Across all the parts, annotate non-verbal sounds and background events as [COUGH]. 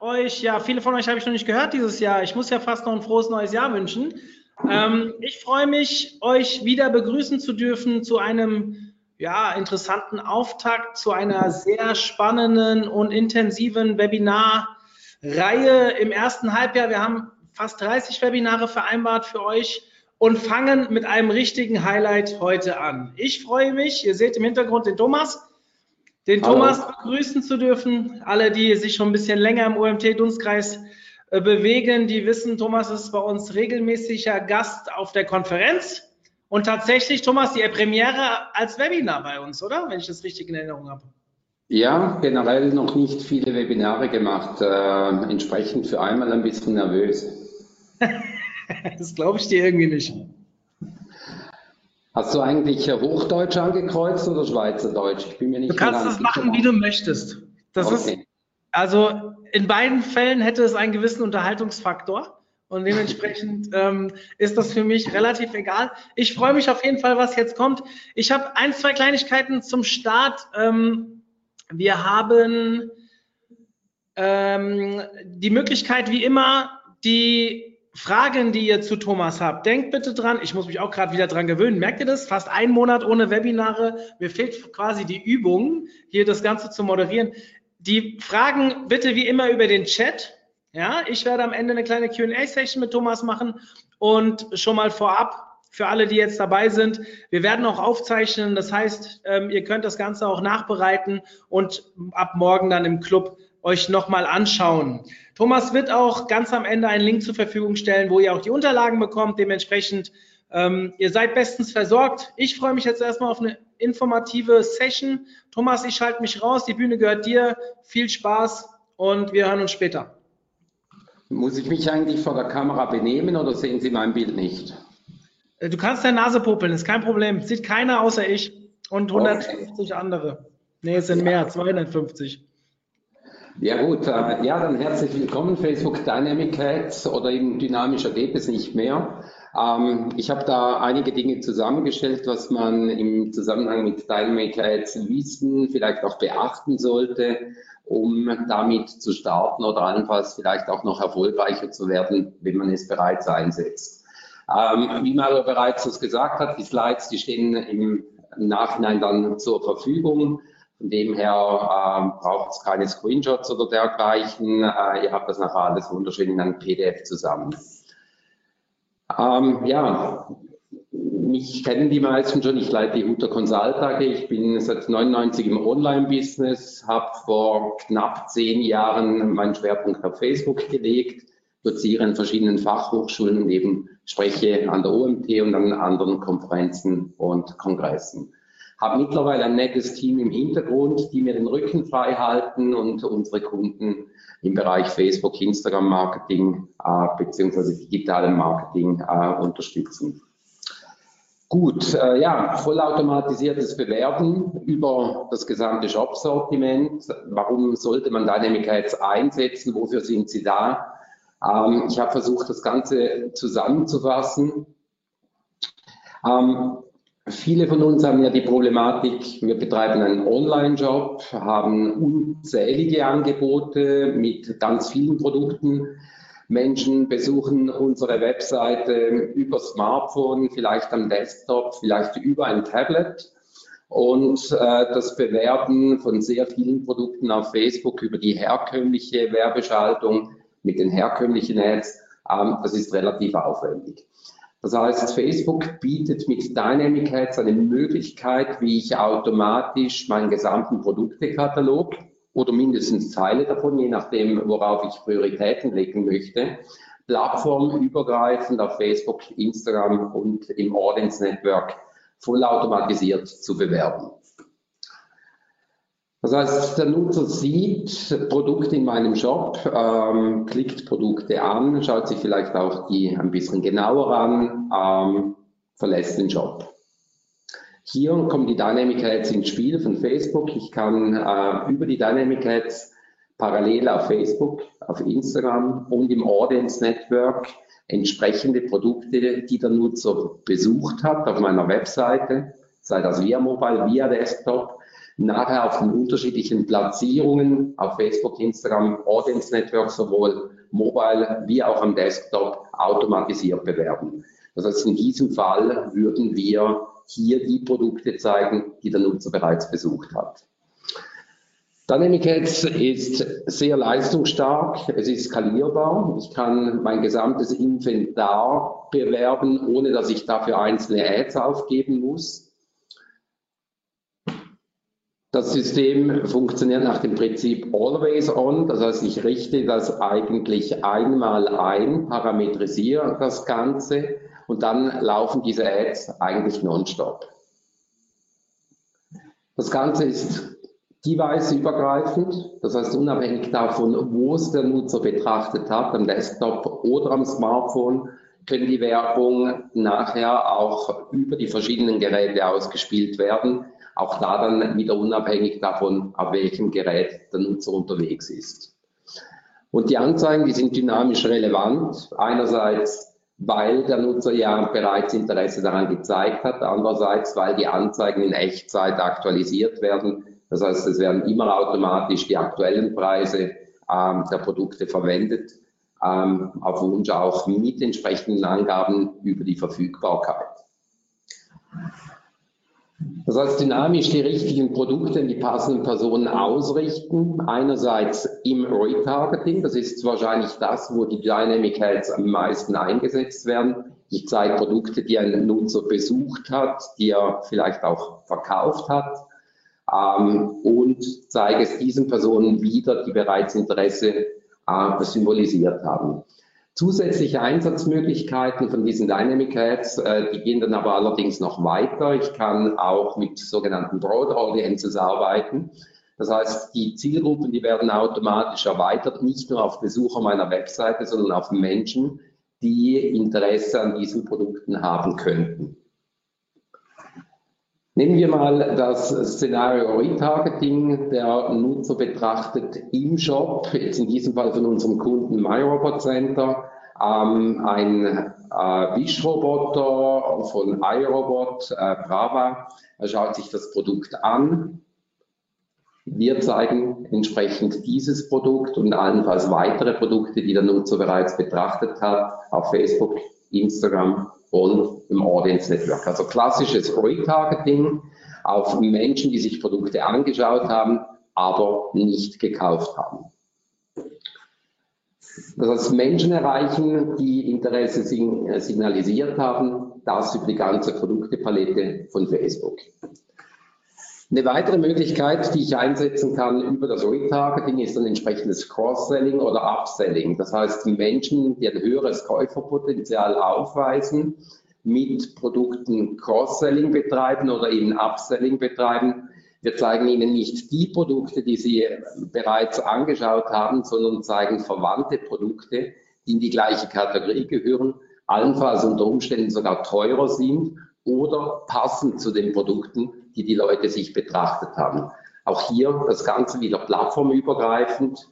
euch, ja, viele von euch habe ich noch nicht gehört dieses Jahr. Ich muss ja fast noch ein frohes neues Jahr wünschen. Ähm, ich freue mich, euch wieder begrüßen zu dürfen zu einem ja, interessanten Auftakt, zu einer sehr spannenden und intensiven Webinarreihe im ersten Halbjahr. Wir haben fast 30 Webinare vereinbart für euch und fangen mit einem richtigen Highlight heute an. Ich freue mich, ihr seht im Hintergrund den Thomas den Hallo. Thomas begrüßen zu dürfen. Alle, die sich schon ein bisschen länger im OMT-Dunstkreis äh, bewegen, die wissen, Thomas ist bei uns regelmäßiger Gast auf der Konferenz. Und tatsächlich, Thomas, die Premiere als Webinar bei uns, oder? Wenn ich das richtig in Erinnerung habe. Ja, generell noch nicht viele Webinare gemacht. Äh, entsprechend für einmal ein bisschen nervös. [LAUGHS] das glaube ich dir irgendwie nicht. Hast du eigentlich Hochdeutsch angekreuzt oder Schweizerdeutsch? Ich bin mir nicht Du kannst es machen, wie du möchtest. Das okay. ist, also in beiden Fällen hätte es einen gewissen Unterhaltungsfaktor. Und dementsprechend [LAUGHS] ähm, ist das für mich relativ egal. Ich freue mich auf jeden Fall, was jetzt kommt. Ich habe ein, zwei Kleinigkeiten zum Start. Ähm, wir haben ähm, die Möglichkeit, wie immer, die Fragen, die ihr zu Thomas habt, denkt bitte dran. Ich muss mich auch gerade wieder dran gewöhnen. Merkt ihr das? Fast ein Monat ohne Webinare. Mir fehlt quasi die Übung, hier das Ganze zu moderieren. Die Fragen bitte wie immer über den Chat. Ja, ich werde am Ende eine kleine Q&A-Session mit Thomas machen und schon mal vorab für alle, die jetzt dabei sind. Wir werden auch aufzeichnen. Das heißt, ähm, ihr könnt das Ganze auch nachbereiten und ab morgen dann im Club euch nochmal anschauen. Thomas wird auch ganz am Ende einen Link zur Verfügung stellen, wo ihr auch die Unterlagen bekommt. Dementsprechend, ähm, ihr seid bestens versorgt. Ich freue mich jetzt erstmal auf eine informative Session. Thomas, ich schalte mich raus. Die Bühne gehört dir. Viel Spaß und wir hören uns später. Muss ich mich eigentlich vor der Kamera benehmen oder sehen Sie mein Bild nicht? Äh, du kannst deine Nase puppeln, ist kein Problem. Sieht keiner außer ich und 150 okay. andere. Nee, es sind mehr, 250. Ja gut, äh, ja dann herzlich willkommen Facebook Dynamic Ads oder eben dynamischer geht es nicht mehr. Ähm, ich habe da einige Dinge zusammengestellt, was man im Zusammenhang mit Dynamic Ads wissen, vielleicht auch beachten sollte, um damit zu starten oder allenfalls vielleicht auch noch erfolgreicher zu werden, wenn man es bereits einsetzt. Ähm, wie Mario bereits das gesagt hat, die Slides, die stehen im Nachhinein dann zur Verfügung. Von dem her äh, braucht es keine Screenshots oder dergleichen. Äh, ihr habt das nachher alles wunderschön in einem PDF zusammen. Ähm, ja, mich kennen die meisten schon. Ich leite die Hutter Consult AG. Ich bin seit 99 im Online-Business, habe vor knapp zehn Jahren meinen Schwerpunkt auf Facebook gelegt, doziere in verschiedenen Fachhochschulen und eben spreche an der OMT und an anderen Konferenzen und Kongressen habe mittlerweile ein nettes Team im Hintergrund, die mir den Rücken frei halten und unsere Kunden im Bereich Facebook, Instagram Marketing äh, beziehungsweise digitalen Marketing äh, unterstützen. Gut, äh, ja, vollautomatisiertes Bewerben über das gesamte Shop-Sortiment. Warum sollte man Dynamic Ads einsetzen? Wofür sind sie da? Ähm, ich habe versucht, das Ganze zusammenzufassen. Ähm, Viele von uns haben ja die Problematik, wir betreiben einen Online-Job, haben unzählige Angebote mit ganz vielen Produkten. Menschen besuchen unsere Webseite über Smartphone, vielleicht am Desktop, vielleicht über ein Tablet. Und äh, das Bewerben von sehr vielen Produkten auf Facebook über die herkömmliche Werbeschaltung mit den herkömmlichen Ads, ähm, das ist relativ aufwendig. Das heißt, Facebook bietet mit Dynamic Ads eine Möglichkeit, wie ich automatisch meinen gesamten Produktekatalog oder mindestens Teile davon, je nachdem, worauf ich Prioritäten legen möchte, plattformübergreifend auf Facebook, Instagram und im Audience Network vollautomatisiert zu bewerben. Das heißt, der Nutzer sieht Produkte in meinem Shop, ähm, klickt Produkte an, schaut sich vielleicht auch die ein bisschen genauer an, ähm, verlässt den Shop. Hier kommen die Dynamic Ads ins Spiel von Facebook. Ich kann äh, über die Dynamic Ads parallel auf Facebook, auf Instagram und im Audience Network entsprechende Produkte, die der Nutzer besucht hat auf meiner Webseite, sei das via Mobile, via Desktop, nachher auf den unterschiedlichen Platzierungen auf Facebook, Instagram, Audience Network, sowohl mobile wie auch am Desktop automatisiert bewerben. Das heißt, in diesem Fall würden wir hier die Produkte zeigen, die der Nutzer bereits besucht hat. Dynamic Ads ist sehr leistungsstark, es ist skalierbar. Ich kann mein gesamtes Inventar bewerben, ohne dass ich dafür einzelne Ads aufgeben muss. Das System funktioniert nach dem Prinzip Always On, das heißt, ich richte das eigentlich einmal ein, parametrisiere das Ganze und dann laufen diese Ads eigentlich nonstop. Das Ganze ist device-übergreifend, das heißt unabhängig davon, wo es der Nutzer betrachtet hat, am Desktop oder am Smartphone, können die Werbung nachher auch über die verschiedenen Geräte ausgespielt werden. Auch da dann wieder unabhängig davon, auf welchem Gerät der Nutzer unterwegs ist. Und die Anzeigen, die sind dynamisch relevant. Einerseits weil der Nutzer ja bereits Interesse daran gezeigt hat, andererseits, weil die Anzeigen in Echtzeit aktualisiert werden. Das heißt, es werden immer automatisch die aktuellen Preise ähm, der Produkte verwendet, ähm, auf Wunsch auch mit entsprechenden Angaben über die Verfügbarkeit. Das heißt, dynamisch die richtigen Produkte in die passenden Personen ausrichten. Einerseits im Retargeting, das ist wahrscheinlich das, wo die Dynamic Ads am meisten eingesetzt werden. Ich zeige Produkte, die ein Nutzer besucht hat, die er vielleicht auch verkauft hat ähm, und zeige es diesen Personen wieder, die bereits Interesse äh, symbolisiert haben. Zusätzliche Einsatzmöglichkeiten von diesen Dynamic Ads, äh, die gehen dann aber allerdings noch weiter. Ich kann auch mit sogenannten Broad Audiences arbeiten. Das heißt, die Zielgruppen, die werden automatisch erweitert, nicht nur auf Besucher meiner Webseite, sondern auf Menschen, die Interesse an diesen Produkten haben könnten. Nehmen wir mal das Szenario Retargeting. Der Nutzer betrachtet im Shop, jetzt in diesem Fall von unserem Kunden MyRobot Center, ähm, ein äh, Wischroboter von iRobot, äh, Brava. Er schaut sich das Produkt an. Wir zeigen entsprechend dieses Produkt und allenfalls weitere Produkte, die der Nutzer bereits betrachtet hat, auf Facebook, Instagram und im Audience Network. Also klassisches Retargeting auf Menschen, die sich Produkte angeschaut haben, aber nicht gekauft haben. Das heißt, Menschen erreichen, die Interesse signalisiert haben, das über die ganze Produktepalette von Facebook. Eine weitere Möglichkeit, die ich einsetzen kann über das Retargeting, ist ein entsprechendes Cross-Selling oder Upselling. Das heißt, Menschen, die ein höheres Käuferpotenzial aufweisen, mit Produkten Cross-Selling betreiben oder eben Upselling betreiben. Wir zeigen Ihnen nicht die Produkte, die Sie bereits angeschaut haben, sondern zeigen verwandte Produkte, die in die gleiche Kategorie gehören, allenfalls unter Umständen sogar teurer sind oder passend zu den Produkten, die die Leute sich betrachtet haben. Auch hier das Ganze wieder plattformübergreifend.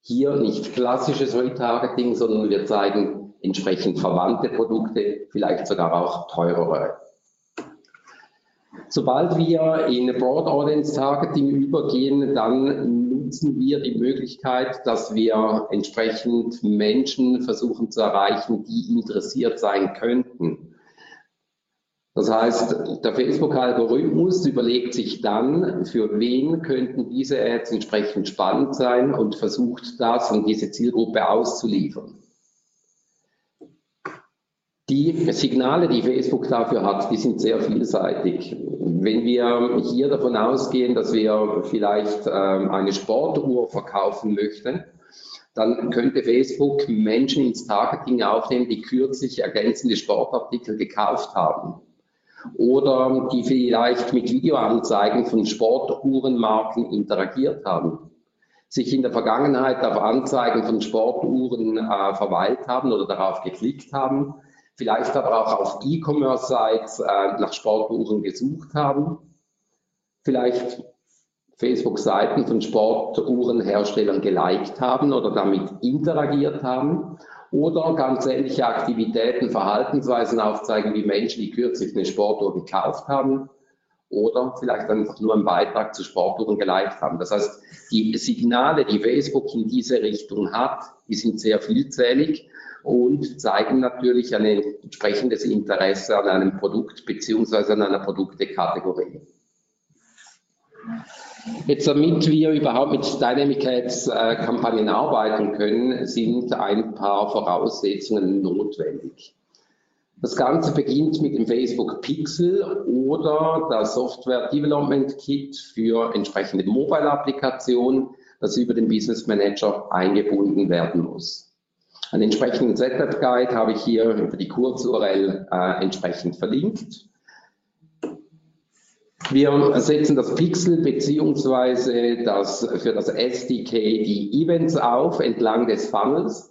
Hier nicht klassisches Retargeting, sondern wir zeigen entsprechend verwandte Produkte, vielleicht sogar auch teurere. Sobald wir in Broad Audience Targeting übergehen, dann nutzen wir die Möglichkeit, dass wir entsprechend Menschen versuchen zu erreichen, die interessiert sein könnten das heißt, der Facebook-Algorithmus überlegt sich dann, für wen könnten diese Ads entsprechend spannend sein und versucht das an diese Zielgruppe auszuliefern. Die Signale, die Facebook dafür hat, die sind sehr vielseitig. Wenn wir hier davon ausgehen, dass wir vielleicht ähm, eine Sportuhr verkaufen möchten, dann könnte Facebook Menschen ins Targeting aufnehmen, die kürzlich ergänzende Sportartikel gekauft haben. Oder die vielleicht mit Videoanzeigen von Sportuhrenmarken interagiert haben, sich in der Vergangenheit auf Anzeigen von Sportuhren äh, verweilt haben oder darauf geklickt haben, vielleicht aber auch auf E-Commerce-Sites äh, nach Sportuhren gesucht haben, vielleicht Facebook-Seiten von Sportuhrenherstellern geliked haben oder damit interagiert haben oder ganz ähnliche Aktivitäten, Verhaltensweisen aufzeigen, wie Menschen, die kürzlich eine Sportuhr gekauft haben oder vielleicht einfach nur einen Beitrag zu Sportuhren geliked haben. Das heißt, die Signale, die Facebook in diese Richtung hat, die sind sehr vielzählig und zeigen natürlich ein entsprechendes Interesse an einem Produkt beziehungsweise an einer Produktekategorie. Jetzt, damit wir überhaupt mit Dynamic Ads äh, Kampagnen arbeiten können, sind ein paar Voraussetzungen notwendig. Das Ganze beginnt mit dem Facebook Pixel oder der Software Development Kit für entsprechende Mobile-Applikationen, das über den Business Manager eingebunden werden muss. Einen entsprechenden Setup Guide habe ich hier über die Kurz-URL äh, entsprechend verlinkt. Wir setzen das Pixel beziehungsweise das, für das SDK die Events auf entlang des Funnels.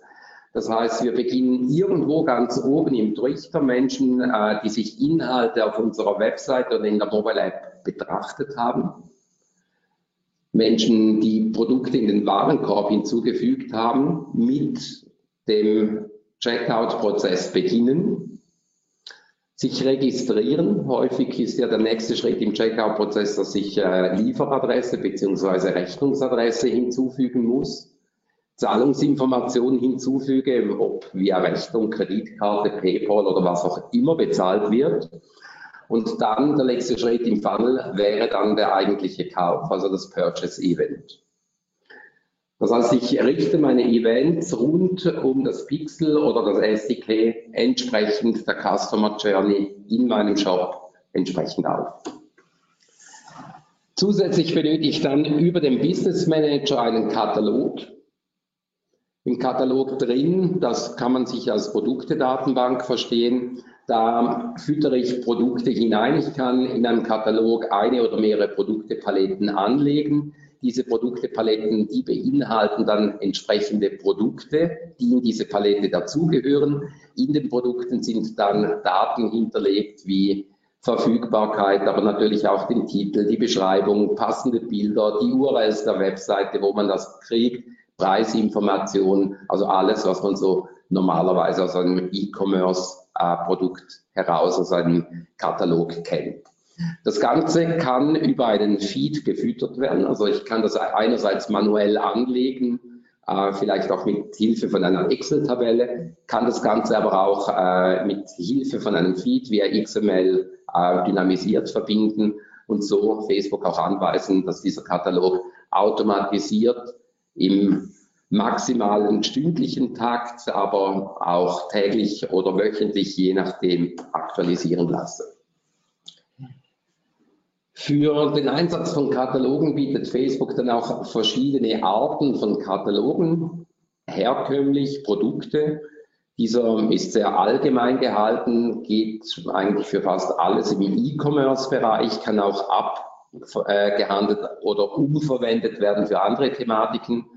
Das heißt, wir beginnen irgendwo ganz oben im Trichter Menschen, äh, die sich Inhalte auf unserer Website oder in der Mobile App betrachtet haben. Menschen, die Produkte in den Warenkorb hinzugefügt haben, mit dem Checkout-Prozess beginnen sich registrieren. Häufig ist ja der nächste Schritt im Checkout-Prozess, dass ich äh, Lieferadresse bzw. Rechnungsadresse hinzufügen muss. Zahlungsinformationen hinzufüge, ob via Rechnung, Kreditkarte, PayPal oder was auch immer bezahlt wird. Und dann der nächste Schritt im Funnel wäre dann der eigentliche Kauf, also das Purchase Event. Das heißt, ich richte meine Events rund um das Pixel oder das SDK entsprechend der Customer Journey in meinem Shop entsprechend auf. Zusätzlich benötige ich dann über den Business Manager einen Katalog. Im Katalog drin, das kann man sich als Produktedatenbank verstehen, da füttere ich Produkte hinein. Ich kann in einem Katalog eine oder mehrere Produktepaletten anlegen diese Produktepaletten, die beinhalten dann entsprechende Produkte, die in diese Palette dazugehören. In den Produkten sind dann Daten hinterlegt wie Verfügbarkeit, aber natürlich auch den Titel, die Beschreibung, passende Bilder, die URLs der Webseite, wo man das kriegt, Preisinformationen, also alles, was man so normalerweise aus einem E-Commerce-Produkt heraus, aus einem Katalog kennt. Das Ganze kann über einen Feed gefüttert werden. Also ich kann das einerseits manuell anlegen, äh, vielleicht auch mit Hilfe von einer Excel-Tabelle, kann das Ganze aber auch äh, mit Hilfe von einem Feed via XML äh, dynamisiert verbinden und so Facebook auch anweisen, dass dieser Katalog automatisiert im maximalen stündlichen Takt, aber auch täglich oder wöchentlich, je nachdem, aktualisieren lasse. Für den Einsatz von Katalogen bietet Facebook dann auch verschiedene Arten von Katalogen, herkömmlich Produkte. Dieser ist sehr allgemein gehalten, geht eigentlich für fast alles im E-Commerce-Bereich, kann auch abgehandelt oder umverwendet werden für andere Thematiken.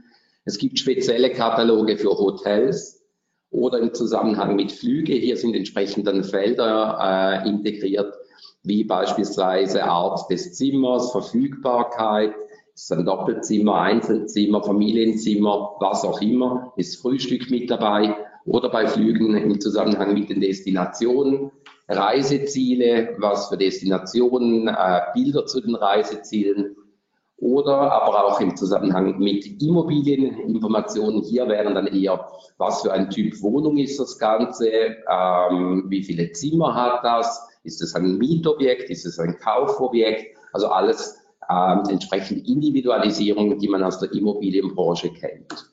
Es gibt spezielle Kataloge für Hotels oder im Zusammenhang mit Flüge. Hier sind entsprechend dann Felder äh, integriert, wie beispielsweise Art des Zimmers, Verfügbarkeit, ist ein Doppelzimmer, Einzelzimmer, Familienzimmer, was auch immer, ist Frühstück mit dabei oder bei Flügen im Zusammenhang mit den Destinationen, Reiseziele, was für Destinationen, äh, Bilder zu den Reisezielen oder aber auch im Zusammenhang mit Immobilieninformationen. Hier wären dann eher, was für ein Typ Wohnung ist das Ganze, ähm, wie viele Zimmer hat das, ist es ein Mietobjekt? Ist es ein Kaufobjekt? Also alles ähm, entsprechend Individualisierung, die man aus der Immobilienbranche kennt.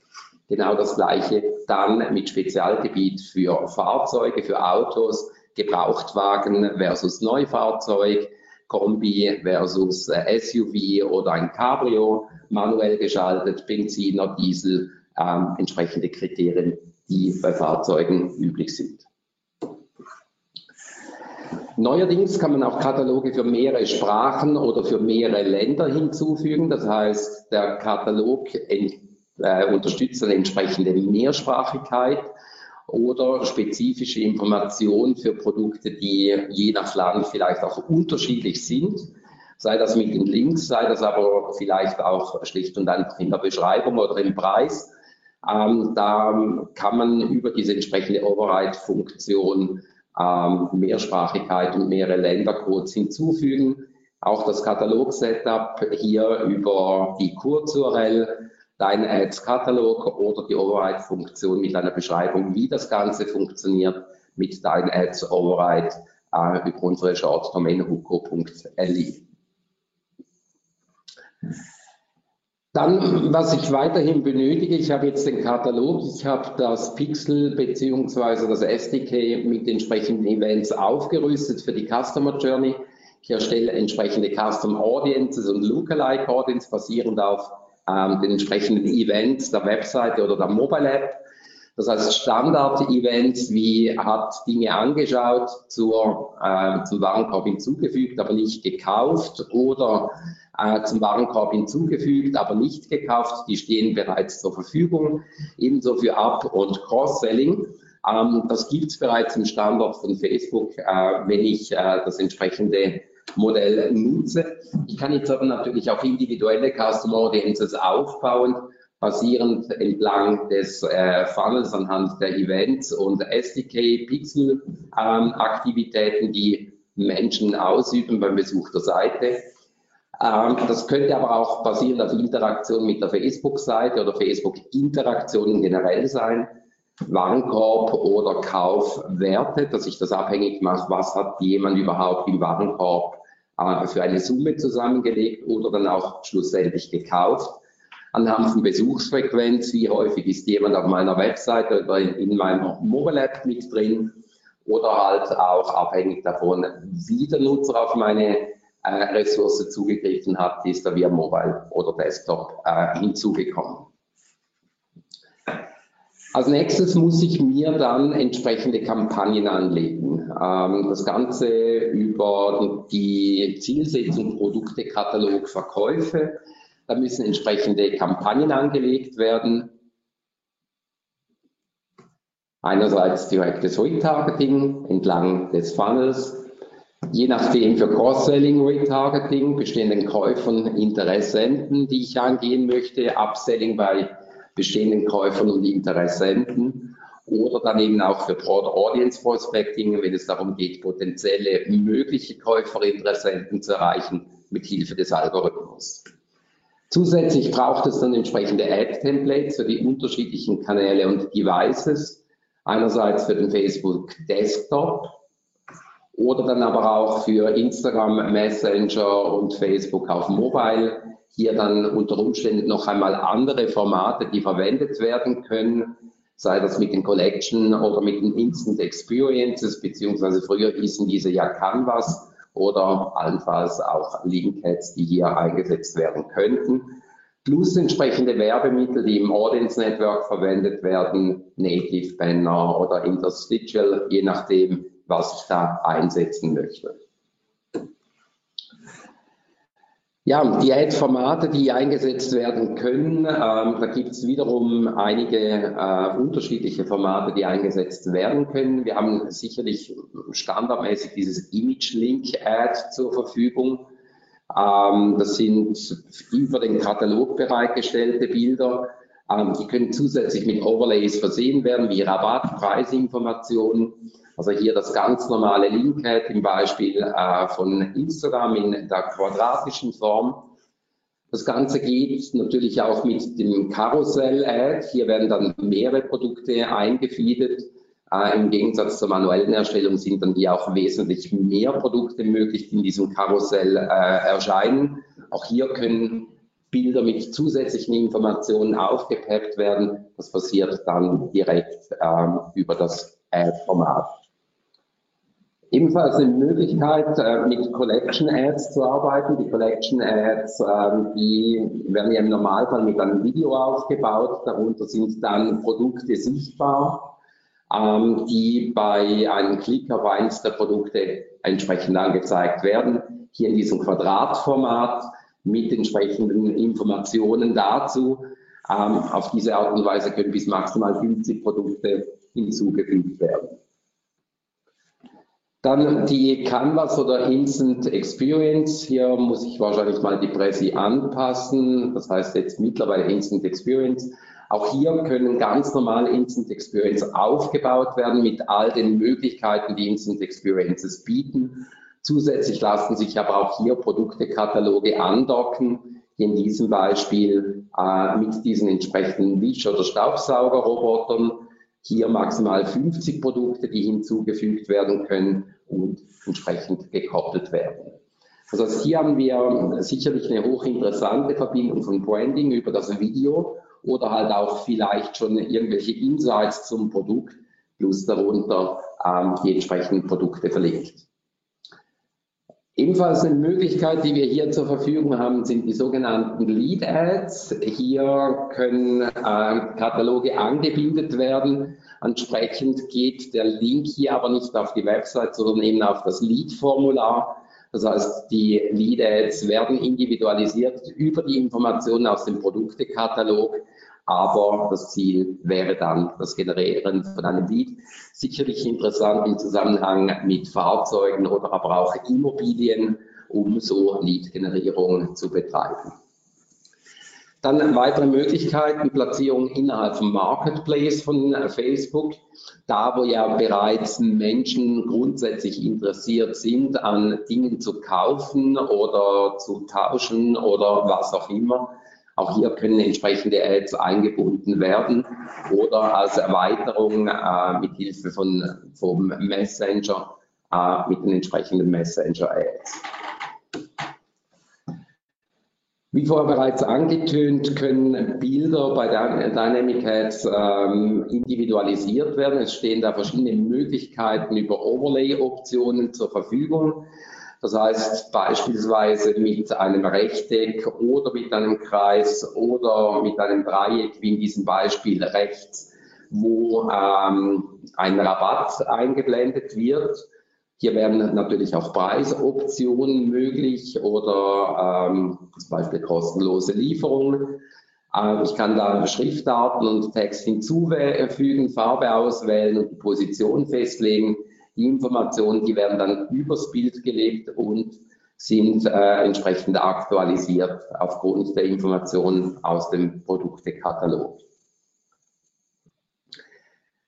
Genau das Gleiche dann mit Spezialgebiet für Fahrzeuge, für Autos, Gebrauchtwagen versus Neufahrzeug, Kombi versus äh, SUV oder ein Cabrio, manuell geschaltet, Benziner, Diesel, ähm, entsprechende Kriterien, die bei Fahrzeugen üblich sind. Neuerdings kann man auch Kataloge für mehrere Sprachen oder für mehrere Länder hinzufügen. Das heißt, der Katalog äh, unterstützt eine entsprechende Mehrsprachigkeit oder spezifische Informationen für Produkte, die je nach Land vielleicht auch unterschiedlich sind. Sei das mit den Links, sei das aber vielleicht auch schlicht und einfach in der Beschreibung oder im Preis. Ähm, da kann man über diese entsprechende Override-Funktion ähm, Mehrsprachigkeit und mehrere Ländercodes hinzufügen. Auch das Katalog-Setup hier über die Kurz-URL, dein Ads-Katalog oder die Override-Funktion mit einer Beschreibung, wie das Ganze funktioniert mit dein Ads Override äh, über unsere Short-Domain huko.li. Dann, was ich weiterhin benötige, ich habe jetzt den Katalog, ich habe das Pixel bzw. das SDK mit entsprechenden Events aufgerüstet für die Customer Journey. Ich erstelle entsprechende Custom Audiences und Lookalike Audience basierend auf ähm, den entsprechenden Events der Webseite oder der Mobile App. Das heißt Standard-Events wie hat Dinge angeschaut, zur, äh, zum Warenkorb hinzugefügt, aber nicht gekauft oder äh, zum Warenkorb hinzugefügt, aber nicht gekauft. Die stehen bereits zur Verfügung. Ebenso für Up- und Cross-Selling. Ähm, das gibt es bereits im Standard von Facebook, äh, wenn ich äh, das entsprechende Modell nutze. Ich kann jetzt aber natürlich auch individuelle Customer Audiences aufbauen, basierend entlang des äh, Funnels anhand der Events und SDK Pixel ähm, die Menschen ausüben beim Besuch der Seite. Ähm, das könnte aber auch basierend auf Interaktion mit der Facebook-Seite oder Facebook-Interaktionen generell sein. Warenkorb oder Kaufwerte, dass ich das abhängig mache, was hat jemand überhaupt im Warenkorb äh, für eine Summe zusammengelegt oder dann auch schlussendlich gekauft. Anhand von Besuchsfrequenz, wie häufig ist jemand auf meiner Webseite oder in, in meiner Mobile App mit drin oder halt auch abhängig davon, wie der Nutzer auf meine äh, Ressource zugegriffen hat, ist er via Mobile oder Desktop äh, hinzugekommen. Als nächstes muss ich mir dann entsprechende Kampagnen anlegen. Ähm, das Ganze über die Zielsetzung Produkte, Katalog, Verkäufe. Da müssen entsprechende Kampagnen angelegt werden. Einerseits direktes Retargeting entlang des Funnels, je nachdem für Cross-Selling, Retargeting, bestehenden Käufern, Interessenten, die ich angehen möchte, Upselling bei bestehenden Käufern und Interessenten oder dann eben auch für Broad Audience Prospecting, wenn es darum geht, potenzielle mögliche Käufer, Interessenten zu erreichen mit Hilfe des Algorithmus. Zusätzlich braucht es dann entsprechende Ad-Templates für die unterschiedlichen Kanäle und Devices. Einerseits für den Facebook Desktop, oder dann aber auch für Instagram, Messenger und Facebook auf Mobile. Hier dann unter Umständen noch einmal andere Formate, die verwendet werden können, sei das mit den Collection oder mit den Instant Experiences, beziehungsweise früher hießen diese ja Canvas oder allenfalls auch Linkheads, die hier eingesetzt werden könnten. Plus entsprechende Werbemittel, die im Audience Network verwendet werden, Native Banner oder Interstitial, je nachdem, was ich da einsetzen möchte. Ja, die Ad-Formate, die eingesetzt werden können, ähm, da gibt es wiederum einige äh, unterschiedliche Formate, die eingesetzt werden können. Wir haben sicherlich standardmäßig dieses Image-Link-Ad zur Verfügung. Ähm, das sind über den Katalog bereitgestellte Bilder. Ähm, die können zusätzlich mit Overlays versehen werden, wie Rabatt, Preisinformationen. Also hier das ganz normale Linkhead im Beispiel äh, von Instagram in der quadratischen Form. Das Ganze geht natürlich auch mit dem Karussell-Ad. Hier werden dann mehrere Produkte eingefeedet. Äh, Im Gegensatz zur manuellen Erstellung sind dann hier auch wesentlich mehr Produkte möglich, die in diesem Karussell äh, erscheinen. Auch hier können Bilder mit zusätzlichen Informationen aufgepeppt werden. Das passiert dann direkt ähm, über das Ad-Format. Ebenfalls eine Möglichkeit, äh, mit Collection Ads zu arbeiten. Die Collection Ads, ähm, die werden ja im Normalfall mit einem Video aufgebaut. Darunter sind dann Produkte sichtbar. ähm, die bei einem Klick auf eines der Produkte entsprechend angezeigt werden. Hier in diesem Quadratformat mit entsprechenden Informationen dazu. Ähm, auf diese Art und Weise können bis maximal 50 Produkte hinzugefügt werden. Dann die Canvas oder Instant Experience. Hier muss ich wahrscheinlich mal die Presse anpassen. Das heißt jetzt mittlerweile Instant Experience. Auch hier können ganz normale Instant Experience aufgebaut werden mit all den Möglichkeiten, die Instant Experiences bieten. Zusätzlich lassen sich aber auch hier Produktekataloge andocken, in diesem Beispiel äh, mit diesen entsprechenden Wisch- oder Staubsaugerrobotern. Hier maximal 50 Produkte, die hinzugefügt werden können und entsprechend gekoppelt werden. Heißt, hier haben wir sicherlich eine hochinteressante Verbindung von Branding über das Video oder halt auch vielleicht schon irgendwelche Insights zum Produkt plus darunter ähm, die entsprechenden Produkte verlinkt. Ebenfalls eine Möglichkeit, die wir hier zur Verfügung haben, sind die sogenannten Lead Ads. Hier können äh, Kataloge angebildet werden. Entsprechend geht der Link hier aber nicht auf die Website, sondern eben auf das Lead-Formular. Das heißt, die Lead Ads werden individualisiert über die Informationen aus dem Produktekatalog aber das Ziel wäre dann das Generieren von einem Lead. Sicherlich interessant im Zusammenhang mit Fahrzeugen oder aber auch Immobilien, um so Lead-Generierung zu betreiben. Dann weitere Möglichkeiten, Platzierung innerhalb vom Marketplace von Facebook, da wo ja bereits Menschen grundsätzlich interessiert sind, an Dingen zu kaufen oder zu tauschen oder was auch immer, auch hier können entsprechende Ads eingebunden werden oder als Erweiterung äh, mit Hilfe von, vom Messenger äh, mit den entsprechenden Messenger-Ads. Wie vorher bereits angetönt, können Bilder bei Dynamic Ads ähm, individualisiert werden. Es stehen da verschiedene Möglichkeiten über Overlay-Optionen zur Verfügung. Das heißt beispielsweise mit einem Rechteck oder mit einem Kreis oder mit einem Dreieck, wie in diesem Beispiel rechts, wo ähm, ein Rabatt eingeblendet wird. Hier werden natürlich auch Preisoptionen möglich oder ähm, zum Beispiel kostenlose Lieferungen. Äh, ich kann da Schriftarten und Text hinzufügen, Farbe auswählen und die Position festlegen. Die Informationen, die werden dann übers Bild gelegt und sind äh, entsprechend aktualisiert aufgrund der Informationen aus dem Produktekatalog.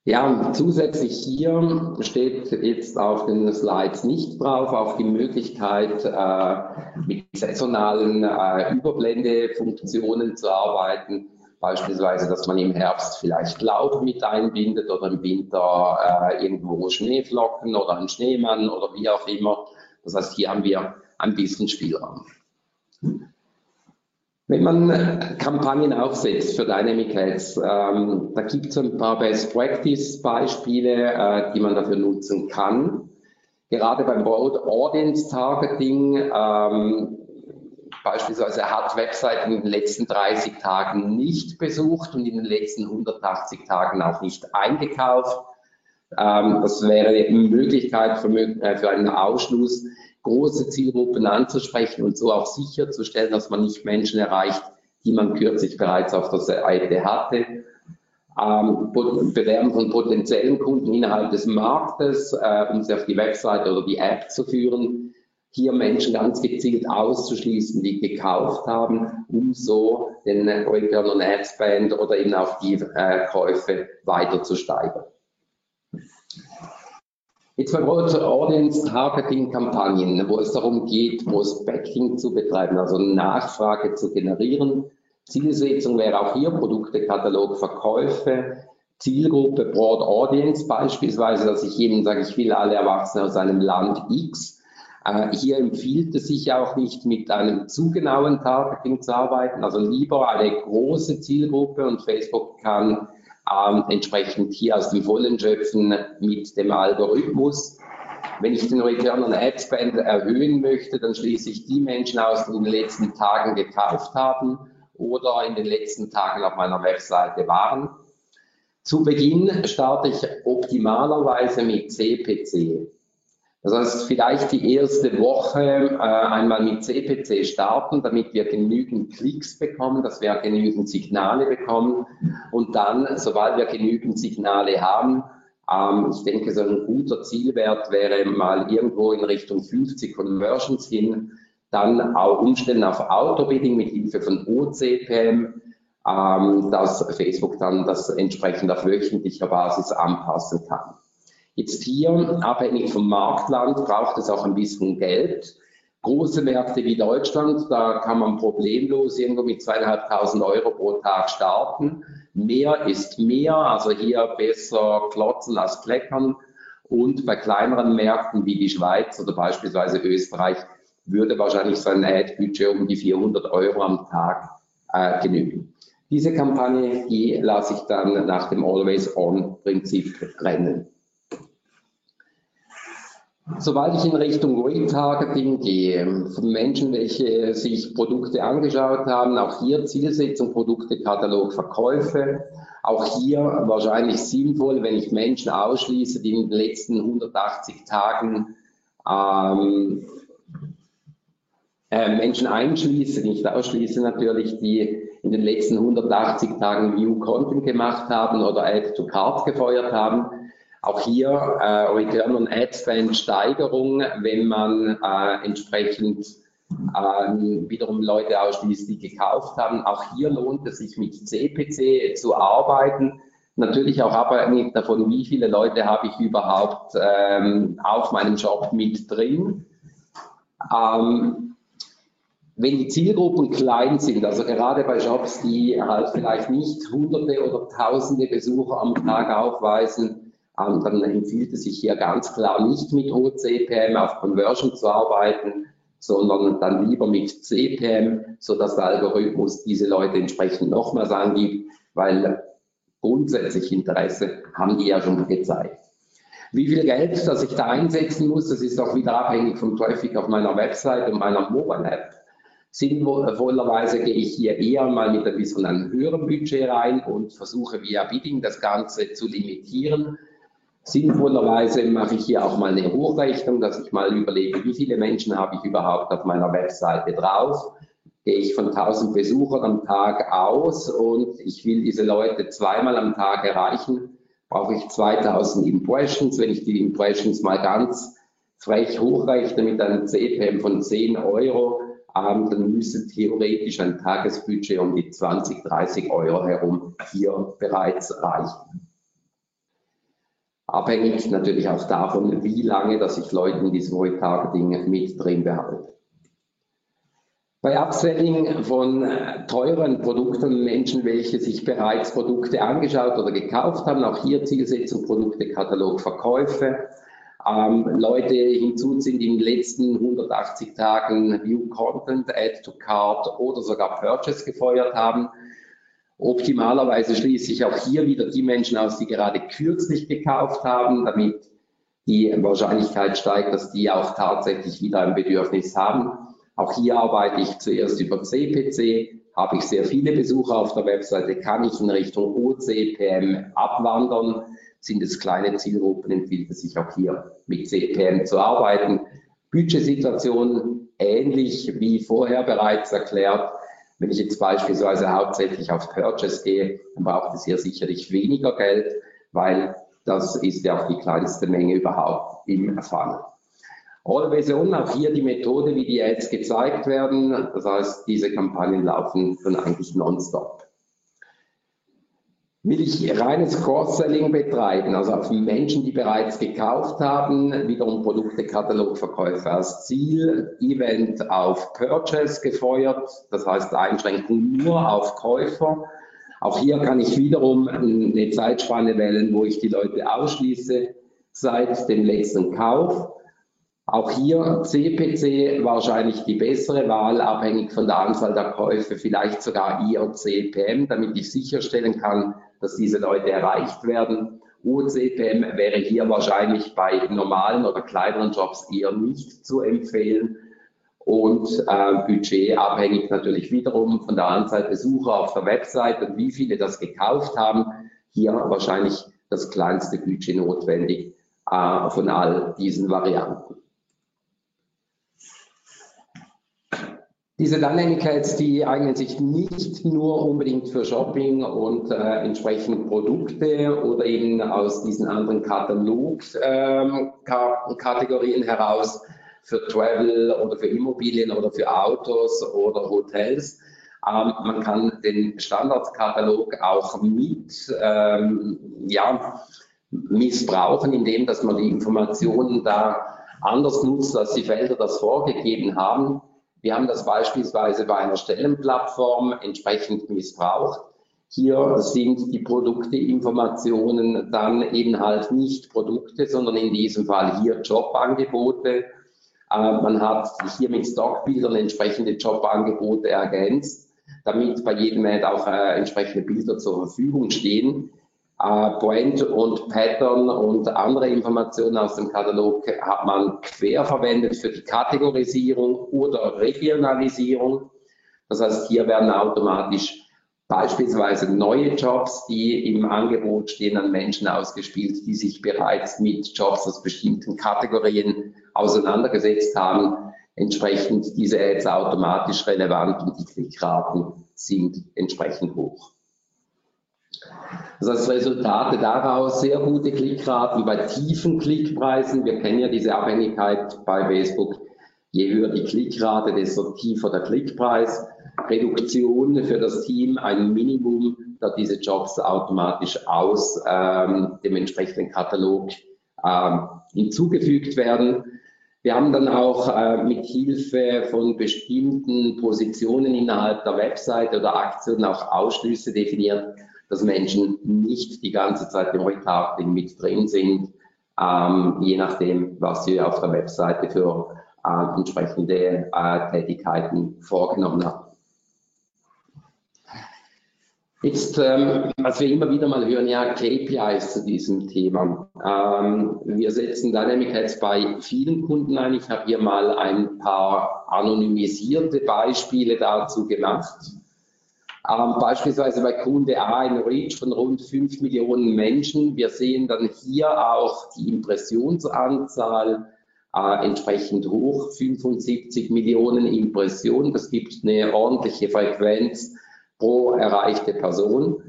Ja, zusätzlich hier steht jetzt auf den Slides nicht drauf, auch die Möglichkeit, äh, mit saisonalen äh, Überblendefunktionen zu arbeiten. Beispielsweise, dass man im Herbst vielleicht Laub mit einbindet oder im Winter äh, irgendwo Schneeflocken oder einen Schneemann oder wie auch immer. Das heißt, hier haben wir ein bisschen Spielraum. Wenn man Kampagnen aufsetzt für Dynamic Ads, ähm, da gibt es ein paar Best Practice Beispiele, äh, die man dafür nutzen kann. Gerade beim Broad Audience Targeting ähm, Beispielsweise hat Webseiten in den letzten 30 Tagen nicht besucht und in den letzten 180 Tagen auch nicht eingekauft. Ähm, das wäre eine Möglichkeit für, äh, für einen Ausschluss, große Zielgruppen anzusprechen und so auch sicherzustellen, dass man nicht Menschen erreicht, die man kürzlich bereits auf der Seite hatte. Ähm, Bewerben von potenziellen Kunden innerhalb des Marktes, äh, um sie auf die Webseite oder die App zu führen hier Menschen ganz gezielt auszuschließen, die gekauft haben, um so den Return on Ad Spend oder eben auch die äh, Käufe weiter zu steigern. Jetzt bei Broad Audience Targeting Kampagnen, wo es darum geht, Prospecting zu betreiben, also Nachfrage zu generieren. Zielsetzung wäre auch hier Produktekatalog, Verkäufe, Zielgruppe Broad Audience beispielsweise, dass ich eben sage, ich will alle Erwachsenen aus einem Land X hier empfiehlt es sich auch nicht mit einem zu genauen Targeting zu arbeiten, also lieber eine große Zielgruppe und Facebook kann ähm, entsprechend hier aus dem Vollen schöpfen mit dem Algorithmus. Wenn ich den Return on Ad Spend erhöhen möchte, dann schließe ich die Menschen aus, die in den letzten Tagen gekauft haben oder in den letzten Tagen auf meiner Webseite waren. Zu Beginn starte ich optimalerweise mit CPC. Das heißt, vielleicht die erste Woche äh, einmal mit CPC starten, damit wir genügend Klicks bekommen, dass wir genügend Signale bekommen und dann, sobald wir genügend Signale haben, ähm, ich denke, so ein guter Zielwert wäre mal irgendwo in Richtung 50 Conversions hin, dann auch umstellen auf Autobidding mit Hilfe von OCPM, ähm, dass Facebook dann das entsprechend auf wöchentlicher Basis anpassen kann. Jetzt hier, abhängig vom Marktland, braucht es auch ein bisschen Geld. Große Märkte wie Deutschland, da kann man problemlos irgendwo mit zweieinhalbtausend Euro pro Tag starten. Mehr ist mehr, also hier besser klotzen als kleckern. Und bei kleineren Märkten wie die Schweiz oder beispielsweise Österreich würde wahrscheinlich so ein Ad-Budget um die 400 Euro am Tag äh, genügen. Diese Kampagne, die lasse ich dann nach dem Always-On-Prinzip rennen. Sobald ich in Richtung Retargeting gehe, von Menschen, welche sich Produkte angeschaut haben, auch hier Zielsetzung, Produktekatalog, Verkäufe, auch hier wahrscheinlich sinnvoll, wenn ich Menschen ausschließe, die in den letzten 180 Tagen ähm, äh, Menschen einschließe, nicht ausschließe natürlich, die in den letzten 180 Tagen View Content gemacht haben oder Add to Cart gefeuert haben auch hier äh, Return on Ad Spend Steigerung, wenn man äh, entsprechend ähm, wiederum Leute ausschließt, die gekauft haben. Auch hier lohnt es sich mit CPC zu arbeiten. Natürlich auch abhängig davon, wie viele Leute habe ich überhaupt ähm, auf meinem Job mit drin. Ähm, wenn die Zielgruppen klein sind, also gerade bei Jobs, die halt vielleicht nicht hunderte oder tausende Besucher am Tag aufweisen, dann empfiehlt es sich hier ganz klar nicht mit OCPM auf Conversion zu arbeiten, sondern dann lieber mit CPM, sodass der Algorithmus diese Leute entsprechend nochmals angibt, weil grundsätzlich Interesse haben die ja schon gezeigt. Wie viel Geld, das ich da einsetzen muss, das ist auch wieder abhängig vom Traffic auf meiner Website und meiner Mobile App. Sinnvollerweise gehe ich hier eher mal mit ein bisschen einem höheren Budget rein und versuche via Bidding das Ganze zu limitieren, Sinnvollerweise mache ich hier auch mal eine Hochrechnung, dass ich mal überlege, wie viele Menschen habe ich überhaupt auf meiner Webseite drauf. Gehe ich von 1000 Besuchern am Tag aus und ich will diese Leute zweimal am Tag erreichen, brauche ich 2000 Impressions. Wenn ich die Impressions mal ganz frech hochrechne mit einem CPM von 10 Euro, ähm, dann müsste theoretisch ein Tagesbudget um die 20, 30 Euro herum hier bereits reichen. Abhängig natürlich auch davon, wie lange, dass ich Leute in diesem Retargeting mit drin behalte. Bei Upselling von teuren Produkten, Menschen, welche sich bereits Produkte angeschaut oder gekauft haben, auch hier Zielsetzung, Produkte, Katalog, Verkäufe. Ähm, Leute hinzuziehen, die in den letzten 180 Tagen View Content, Add to Cart oder sogar Purchase gefeuert haben Optimalerweise schließe ich auch hier wieder die Menschen aus, die gerade kürzlich gekauft haben, damit die Wahrscheinlichkeit steigt, dass die auch tatsächlich wieder ein Bedürfnis haben. Auch hier arbeite ich zuerst über CPC. Habe ich sehr viele Besucher auf der Webseite, kann ich in Richtung OCPM abwandern. Sind es kleine Zielgruppen, empfiehlt es sich auch hier mit CPM zu arbeiten. Budgetsituation ähnlich wie vorher bereits erklärt. Wenn ich jetzt beispielsweise hauptsächlich auf Purchase gehe, dann braucht es hier sicherlich weniger Geld, weil das ist ja auch die kleinste Menge überhaupt im Funnel. Always On, auch hier die Methode, wie die Ads gezeigt werden. Das heißt, diese Kampagnen laufen dann eigentlich nonstop. Will ich reines Cross-Selling betreiben, also auf Menschen, die bereits gekauft haben, wiederum Produkte-Katalogverkäufe als Ziel, Event auf Purchase gefeuert, das heißt Einschränkung nur auf Käufer. Auch hier kann ich wiederum eine Zeitspanne wählen, wo ich die Leute ausschließe seit dem letzten Kauf. Auch hier CPC wahrscheinlich die bessere Wahl, abhängig von der Anzahl der Käufe, vielleicht sogar IOCPM, damit ich sicherstellen kann, dass diese Leute erreicht werden. UCPM wäre hier wahrscheinlich bei normalen oder kleineren Jobs eher nicht zu empfehlen. Und äh, Budget abhängig natürlich wiederum von der Anzahl Besucher auf der Website und wie viele das gekauft haben. hier wahrscheinlich das kleinste Budget notwendig äh, von all diesen Varianten. Diese Dynamic Ads, die eignen sich nicht nur unbedingt für Shopping und äh, entsprechend Produkte oder eben aus diesen anderen Katalog-Kategorien ähm, heraus für Travel oder für Immobilien oder für Autos oder Hotels. Ähm, man kann den Standardkatalog auch mit ähm, ja, missbrauchen, indem dass man die Informationen da anders nutzt, als die Felder das vorgegeben haben. Wir haben das beispielsweise bei einer Stellenplattform entsprechend missbraucht. Hier sind die Produkteinformationen dann eben halt nicht Produkte, sondern in diesem Fall hier Jobangebote. Äh, man hat hier mit Stockbildern entsprechende Jobangebote ergänzt, damit bei jedem Ad auch äh, entsprechende Bilder zur Verfügung stehen. Äh, Point und Pattern und andere Informationen aus dem Katalog hat man quer verwendet für die Kategorisierung oder Regionalisierung. Das heißt, hier werden automatisch beispielsweise neue Jobs, die im Angebot stehen, an Menschen ausgespielt, die sich bereits mit Jobs aus bestimmten Kategorien auseinandergesetzt haben. Entsprechend diese Ads automatisch relevant und die Klickraten sind entsprechend hoch. Das heißt, Resultate daraus sehr gute Klickraten bei tiefen Klickpreisen. Wir kennen ja diese Abhängigkeit bei Facebook. Je höher die Klickrate, desto tiefer der Klickpreis. Reduktion für das Team, ein Minimum, da diese Jobs automatisch aus ähm, dem entsprechenden Katalog ähm, hinzugefügt werden. Wir haben dann auch äh, mit Hilfe von bestimmten Positionen innerhalb der Website oder Aktionen auch Ausschlüsse definiert, dass Menschen nicht die ganze Zeit im Retargeting mit drin sind, ähm, je nachdem, was sie auf der Webseite für äh, entsprechende äh, Tätigkeiten vorgenommen haben. Jetzt, ähm, was wir immer wieder mal hören, ja, KPIs zu diesem Thema. Ähm, wir setzen Dynamic Ads bei vielen Kunden ein. Ich habe hier mal ein paar anonymisierte Beispiele dazu gemacht. Ähm, beispielsweise bei Kunde A ein Reach von rund 5 Millionen Menschen. Wir sehen dann hier auch die Impressionsanzahl äh, entsprechend hoch, 75 Millionen Impressionen. Das gibt eine ordentliche Frequenz pro erreichte Person.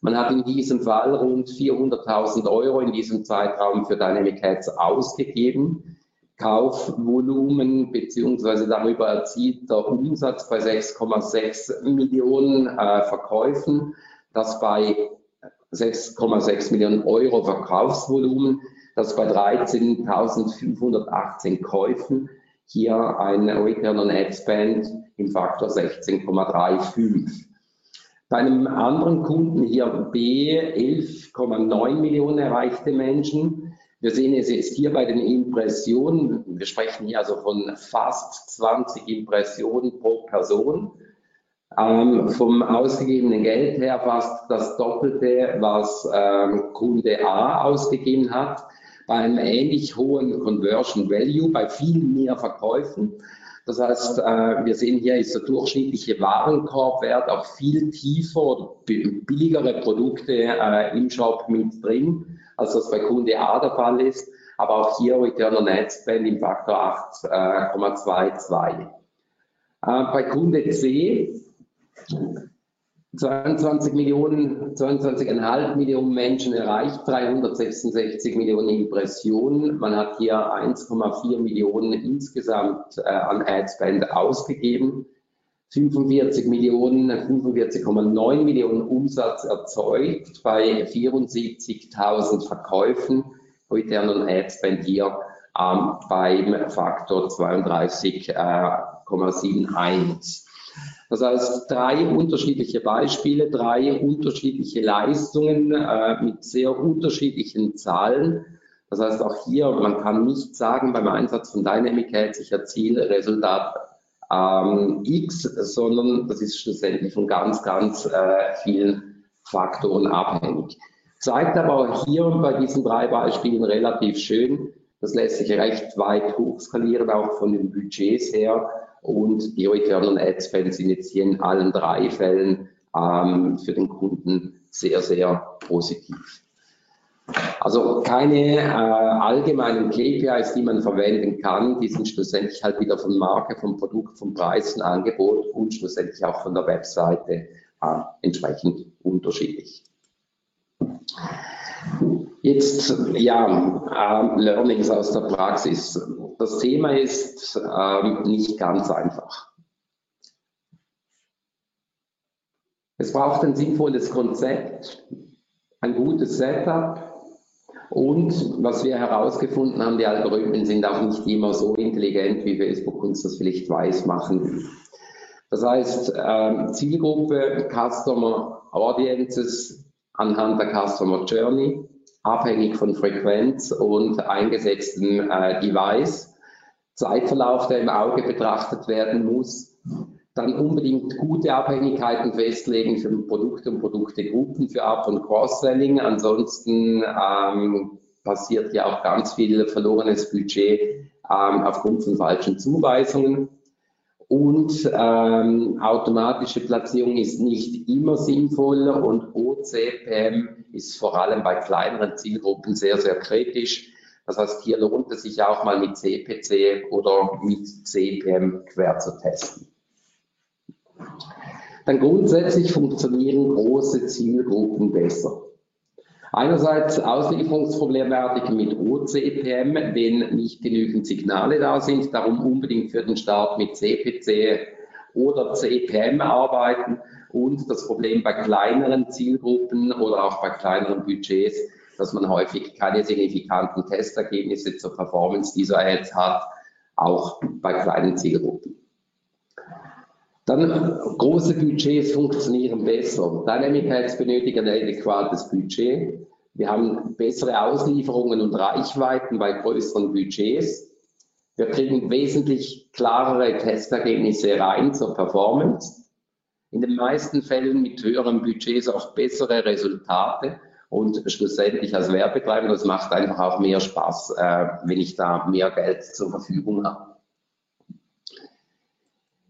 Man hat in diesem Fall rund 400.000 Euro in diesem Zeitraum für Dynamic Ads ausgegeben. Kaufvolumen beziehungsweise darüber erzielt der Umsatz bei 6,6 Millionen äh, Verkäufen, das bei 6,6 Millionen Euro Verkaufsvolumen, das bei 13.518 Käufen hier ein Return on Ad Spend im Faktor 16,35. Bei einem anderen Kunden hier B 11,9 Millionen erreichte Menschen, wir sehen es jetzt hier bei den Impressionen. Wir sprechen hier also von fast 20 Impressionen pro Person. Ähm, vom ausgegebenen Geld her fast das Doppelte, was ähm, Kunde A ausgegeben hat. Bei einem ähnlich hohen Conversion Value, bei viel mehr Verkäufen. Das heißt, äh, wir sehen hier ist der durchschnittliche Warenkorbwert auch viel tiefer oder billigere Produkte äh, im Shop mit drin als das bei Kunde A der Fall ist. Aber auch hier Return on Ad Spend im Faktor 8,22. Äh, bei Kunde C 22 Millionen, 22,5 Millionen Menschen erreicht, 366 Millionen Impressionen. Man hat hier 1,4 Millionen insgesamt äh, an Adspend ausgegeben. 45 Millionen, 45,9 Millionen Umsatz erzeugt bei 74.000 Verkäufen. Return on Ad Spend hier ähm, beim Faktor 32,71. Das heißt, drei unterschiedliche Beispiele, drei unterschiedliche Leistungen äh, mit sehr unterschiedlichen Zahlen. Das heißt, auch hier, man kann nicht sagen, beim Einsatz von Dynamic Ads, ich erziele Resultat ähm, X, sondern das ist schlussendlich von ganz, ganz äh, vielen Faktoren abhängig. Zeigt aber auch hier bei diesen drei Beispielen relativ schön, das lässt sich recht weit hochskalieren, auch von den Budgets her. Und die Return on Ad Spend sind jetzt hier in allen drei Fällen ähm, für den Kunden sehr, sehr positiv. Also keine äh, allgemeinen KPIs, die man verwenden kann, die sind schlussendlich halt wieder von Marke, vom Produkt, vom Preis, vom Angebot und schlussendlich auch von der Webseite äh, entsprechend unterschiedlich. Jetzt, ja, äh, Learnings aus der Praxis. Das Thema ist äh, nicht ganz einfach. Es braucht ein sinnvolles Konzept, ein gutes Setup und was wir herausgefunden haben, die Algorithmen sind auch nicht immer so intelligent, wie Facebook uns das vielleicht weiß machen Das heißt, äh, Zielgruppe, Customer Audiences anhand der Customer Journey, abhängig von Frequenz und eingesetzten äh, Device, Zeitverlauf, der im Auge betrachtet werden muss, dann unbedingt gute Abhängigkeiten festlegen für Produkte und Produktegruppen für Up- und Cross-Selling. Ansonsten ähm, passiert ja auch ganz viel verlorenes Budget ähm, aufgrund von falschen Zuweisungen. Und ähm, automatische Platzierung ist nicht immer sinnvoll und OCPM ist vor allem bei kleineren Zielgruppen sehr, sehr kritisch. Das heißt, hier lohnt es sich auch mal mit CPC oder mit CPM quer zu testen. Dann grundsätzlich funktionieren große Zielgruppen besser. Einerseits Auslieferungsproblematik mit OCPM, wenn nicht genügend Signale da sind, darum unbedingt für den Start mit CPC oder CPM arbeiten und das Problem bei kleineren Zielgruppen oder auch bei kleineren Budgets, dass man häufig keine signifikanten Testergebnisse zur Performance dieser Ads hat, auch bei kleinen Zielgruppen. Dann große Budgets funktionieren besser. Dynamic Ads benötigen ein adäquates Budget. Wir haben bessere Auslieferungen und Reichweiten bei größeren Budgets. Wir kriegen wesentlich klarere Testergebnisse rein zur Performance. In den meisten Fällen mit höheren Budgets auch bessere Resultate und schlussendlich als Werbetreiber, das macht einfach auch mehr Spaß, äh, wenn ich da mehr Geld zur Verfügung habe.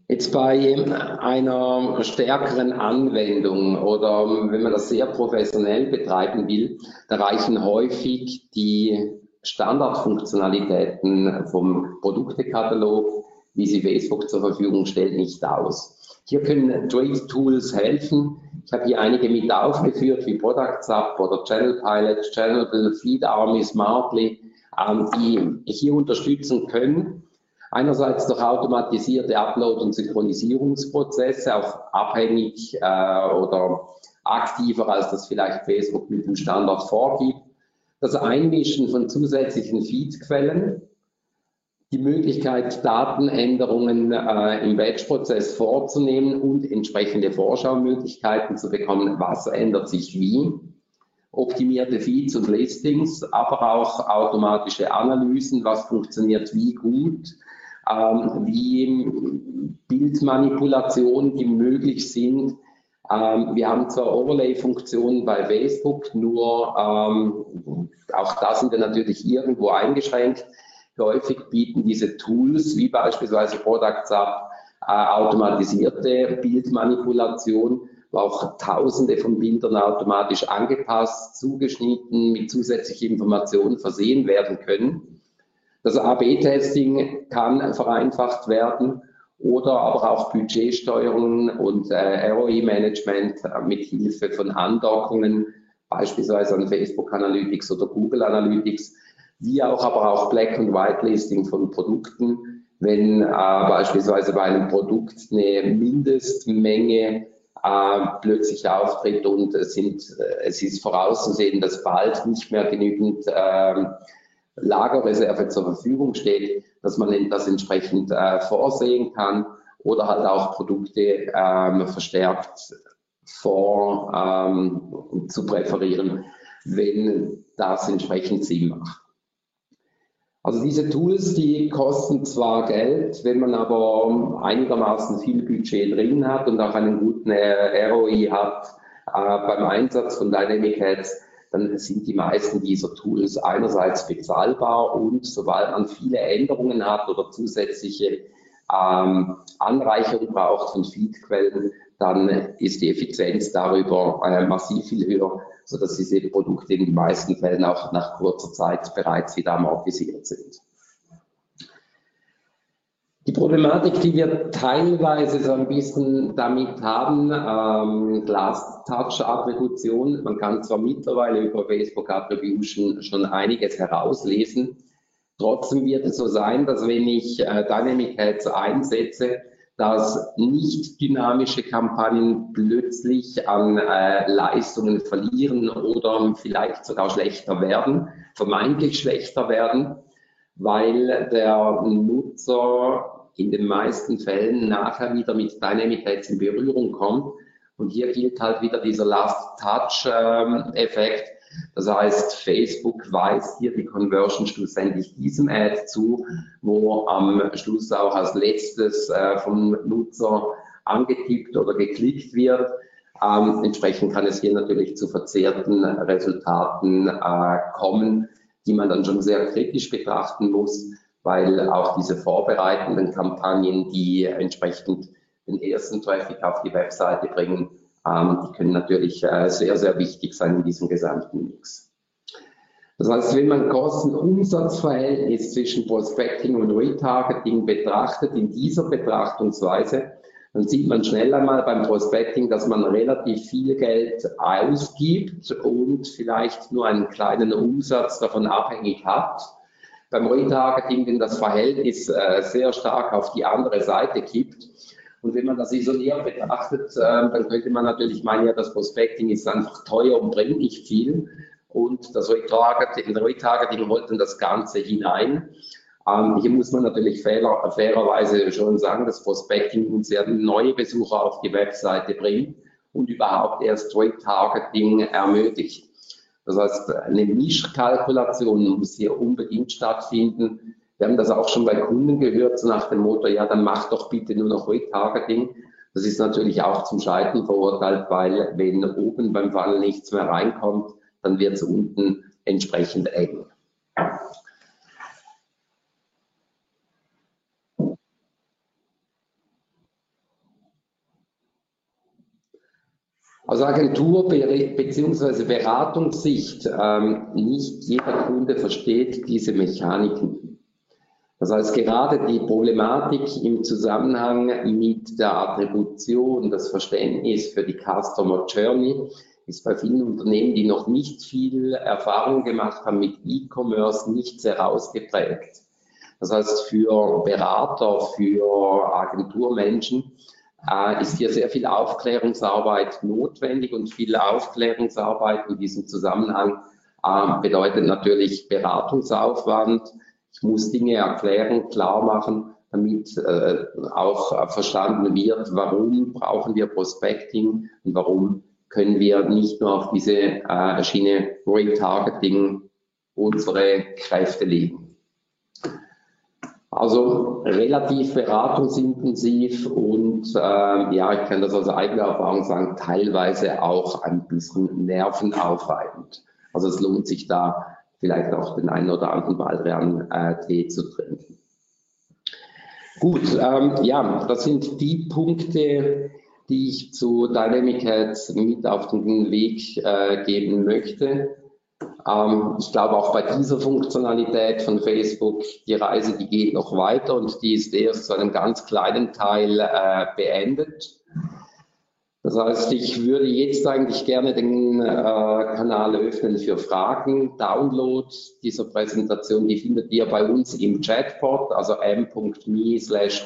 Jetzt bei einer stärkeren Anwendung oder wenn man das sehr professionell betreiben will, da reichen häufig die Standardfunktionalitäten vom Produktekatalog, wie sie Facebook zur Verfügung stellt, nicht aus. Hier können Trade Tools helfen. Ich habe hier einige mit aufgeführt, wie Product Sub oder Channel Pilot, Channel Feed Army, Smartly, ähm, die hier unterstützen können Einerseits durch automatisierte Upload- und Synchronisierungsprozesse, auch abhängig äh, oder aktiver, als das vielleicht Facebook mit dem Standard vorgibt. Das Einmischen von zusätzlichen Feedquellen, die Möglichkeit, Datenänderungen äh, im Batch-Prozess vorzunehmen und entsprechende Vorschaumöglichkeiten zu bekommen, was ändert sich wie, optimierte Feeds und Listings, aber auch automatische Analysen, was funktioniert wie gut, ähm, wie Bildmanipulationen, die möglich sind. Ähm, wir haben zwar Overlay-Funktionen bei Facebook, nur ähm, auch da sind wir natürlich irgendwo eingeschränkt. Häufig bieten diese Tools, wie beispielsweise Product Sub, äh, automatisierte Bildmanipulation, wo auch Tausende von Bildern automatisch angepasst, zugeschnitten, mit zusätzlichen Informationen versehen werden können. Das AB-Testing kann vereinfacht werden oder aber auch Budgetsteuerung und äh, ROI-Management äh, mit Hilfe von Andockungen, beispielsweise an Facebook Analytics oder Google Analytics, wie auch aber auch Black- und Whitelisting von Produkten, wenn äh, beispielsweise bei einem Produkt eine Mindestmenge äh, plötzlich auftritt und es, sind, äh, es ist vorauszusehen, dass bald nicht mehr genügend äh, Lagerreserve zur Verfügung steht, dass man das entsprechend äh, vorsehen kann oder halt auch Produkte ähm, verstärkt vor ähm, zu präferieren, wenn das entsprechend Sinn macht. Also diese Tools, die kosten zwar Geld, wenn man aber einigermaßen viel Budget drin hat und auch einen guten äh, ROI hat äh, beim Einsatz von Dynamic Ads, dann sind die meisten dieser Tools einerseits bezahlbar und sobald man viele Änderungen hat oder zusätzliche ähm, Anreicherung braucht von Feedquellen, dann ist die Effizienz darüber äh, massiv viel höher, sodass diese Produkte in den meisten Fällen auch nach kurzer Zeit bereits wieder amortisiert sind. Die Problematik, die wir teilweise so ein bisschen damit haben, ähm, Glass-Touch-Attribution, man kann zwar mittlerweile über Facebook Attribution schon einiges herauslesen, trotzdem wird es so sein, dass wenn ich äh, Dynamic Ads einsetze, dass nicht dynamische Kampagnen plötzlich an äh, Leistungen verlieren oder vielleicht sogar schlechter werden, vermeintlich schlechter werden, weil der Nutzer in den meisten Fällen nachher wieder mit Dynamic Ads in Berührung kommt. Und hier gilt halt wieder dieser Last-Touch-Effekt. Das heißt, Facebook weist hier die Conversion schlussendlich diesem Ad zu, wo am Schluss auch als letztes äh, vom Nutzer angetippt oder geklickt wird. Ähm, entsprechend kann es hier natürlich zu verzerrten Resultaten äh, kommen, die man dann schon sehr kritisch betrachten muss weil auch diese vorbereitenden Kampagnen, die entsprechend den ersten Traffic auf die Webseite bringen, ähm, die können natürlich äh, sehr, sehr wichtig sein in diesem gesamten Mix. Das heißt, wenn man Kosten-Umsatz-Verhältnis zwischen Prospecting und Retargeting betrachtet, in dieser Betrachtungsweise, dann sieht man schnell einmal beim Prospecting, dass man relativ viel Geld ausgibt und vielleicht nur einen kleinen Umsatz davon abhängig hat beim Retargeting, wenn das Verhältnis äh, sehr stark auf die andere Seite kippt. Und wenn man das isoliert betrachtet, äh, dann könnte man natürlich meinen, ja, das Prospecting ist einfach teuer und bringt nicht viel. Und das Retargeting, Retargeting holt dann das Ganze hinein. Ähm, hier muss man natürlich fairer, fairerweise schon sagen, dass Prospecting uns ja neue Besucher auf die Webseite bringt und überhaupt erst Retargeting ermöglicht. Das heißt, eine Mischkalkulation muss hier unbedingt stattfinden. Wir haben das auch schon bei Kunden gehört, so nach dem Motto, ja, dann mach doch bitte nur noch Retargeting. Das ist natürlich auch zum Scheitern verurteilt, weil wenn oben beim Funnel nichts mehr reinkommt, dann wird es unten entsprechend eng. Aus Agentur- bzw. Beratungssicht, ähm, nicht jeder Kunde versteht diese Mechaniken. Das heißt, gerade die Problematik im Zusammenhang mit der Attribution, das Verständnis für die Customer Journey, ist bei vielen Unternehmen, die noch nicht viel Erfahrung gemacht haben mit E-Commerce, nicht sehr ausgeprägt. Das heißt, für Berater, für Agenturmenschen äh, ist hier sehr viel Aufklärungsarbeit notwendig und viel Aufklärungsarbeit in diesem Zusammenhang äh, bedeutet natürlich Beratungsaufwand. Ich muss Dinge erklären, klar machen, damit äh, auch verstanden wird, warum brauchen wir Prospecting und warum können wir nicht nur auf diese äh, Schiene Retargeting unsere Kräfte legen. Also relativ beratungsintensiv und äh, ja, ich kann das aus eigener Erfahrung sagen, teilweise auch ein bisschen nervenaufreibend. Also es lohnt sich da vielleicht auch den einen oder anderen Baldrian-Tee äh, zu trinken. Gut, ähm, ja, das sind die Punkte, die ich zu Dynamic Ads mit auf den Weg äh, geben möchte. Ähm, ich glaube auch bei dieser Funktionalität von Facebook, die Reise, die geht noch weiter und die ist erst zu einem ganz kleinen Teil äh, beendet. Das heißt, ich würde jetzt eigentlich gerne den äh, Kanal öffnen für Fragen. Download dieser Präsentation, die findet ihr bei uns im Chatbot, also m.me slash.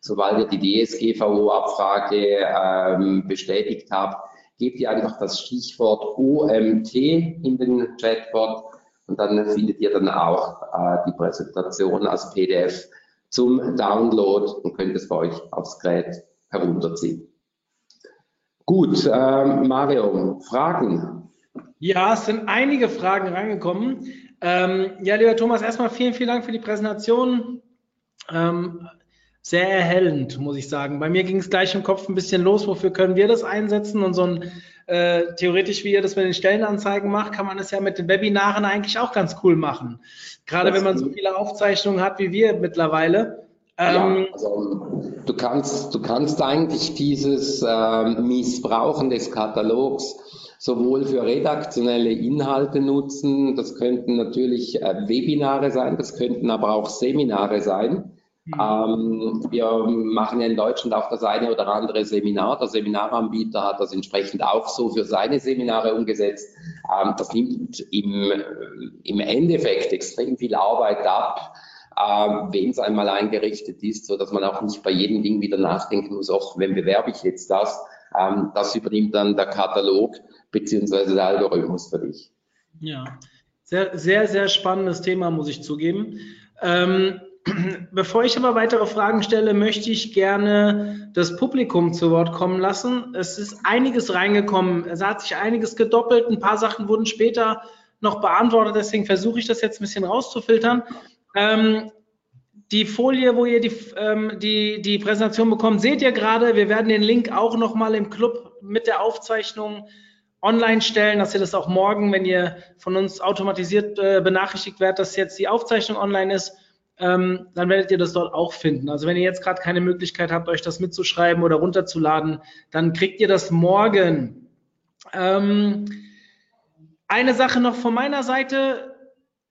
Sobald ihr die DSGVO-Abfrage ähm, bestätigt habt, gebt ihr einfach das Stichwort OMT in den Chatbot und dann findet ihr dann auch äh, die Präsentation als PDF zum Download und könnt es bei euch aufs Gerät herunterziehen. Gut, äh, Mario, Fragen? Ja, es sind einige Fragen reingekommen. Ähm, ja, lieber Thomas, erstmal vielen, vielen Dank für die Präsentation. Ähm, sehr erhellend, muss ich sagen. Bei mir ging es gleich im Kopf ein bisschen los, wofür können wir das einsetzen? Und so ein äh, theoretisch, wie ihr das mit den Stellenanzeigen macht, kann man es ja mit den Webinaren eigentlich auch ganz cool machen. Gerade das wenn man so viele Aufzeichnungen hat wie wir mittlerweile. Ähm, ja, also du kannst, du kannst eigentlich dieses äh, Missbrauchen des Katalogs sowohl für redaktionelle Inhalte nutzen, das könnten natürlich äh, Webinare sein, das könnten aber auch Seminare sein. Ähm, wir machen ja in Deutschland auch das eine oder andere Seminar. Der Seminaranbieter hat das entsprechend auch so für seine Seminare umgesetzt. Ähm, das nimmt im, im Endeffekt extrem viel Arbeit ab äh, wenn es einmal eingerichtet ist, so dass man auch nicht bei jedem Ding wieder nachdenken muss, auch wenn bewerbe ich jetzt das, ähm, das übernimmt dann der Katalog beziehungsweise der Algorithmus für dich. Ja, sehr, sehr, sehr spannendes Thema, muss ich zugeben. Ähm, bevor ich aber weitere Fragen stelle, möchte ich gerne das Publikum zu Wort kommen lassen. Es ist einiges reingekommen. Es hat sich einiges gedoppelt. Ein paar Sachen wurden später noch beantwortet. Deswegen versuche ich das jetzt ein bisschen rauszufiltern. Ähm, die Folie, wo ihr die, ähm, die, die Präsentation bekommt, seht ihr gerade. Wir werden den Link auch nochmal im Club mit der Aufzeichnung online stellen, dass ihr das auch morgen, wenn ihr von uns automatisiert äh, benachrichtigt werdet, dass jetzt die Aufzeichnung online ist, ähm, dann werdet ihr das dort auch finden. Also wenn ihr jetzt gerade keine Möglichkeit habt, euch das mitzuschreiben oder runterzuladen, dann kriegt ihr das morgen. Ähm, eine Sache noch von meiner Seite.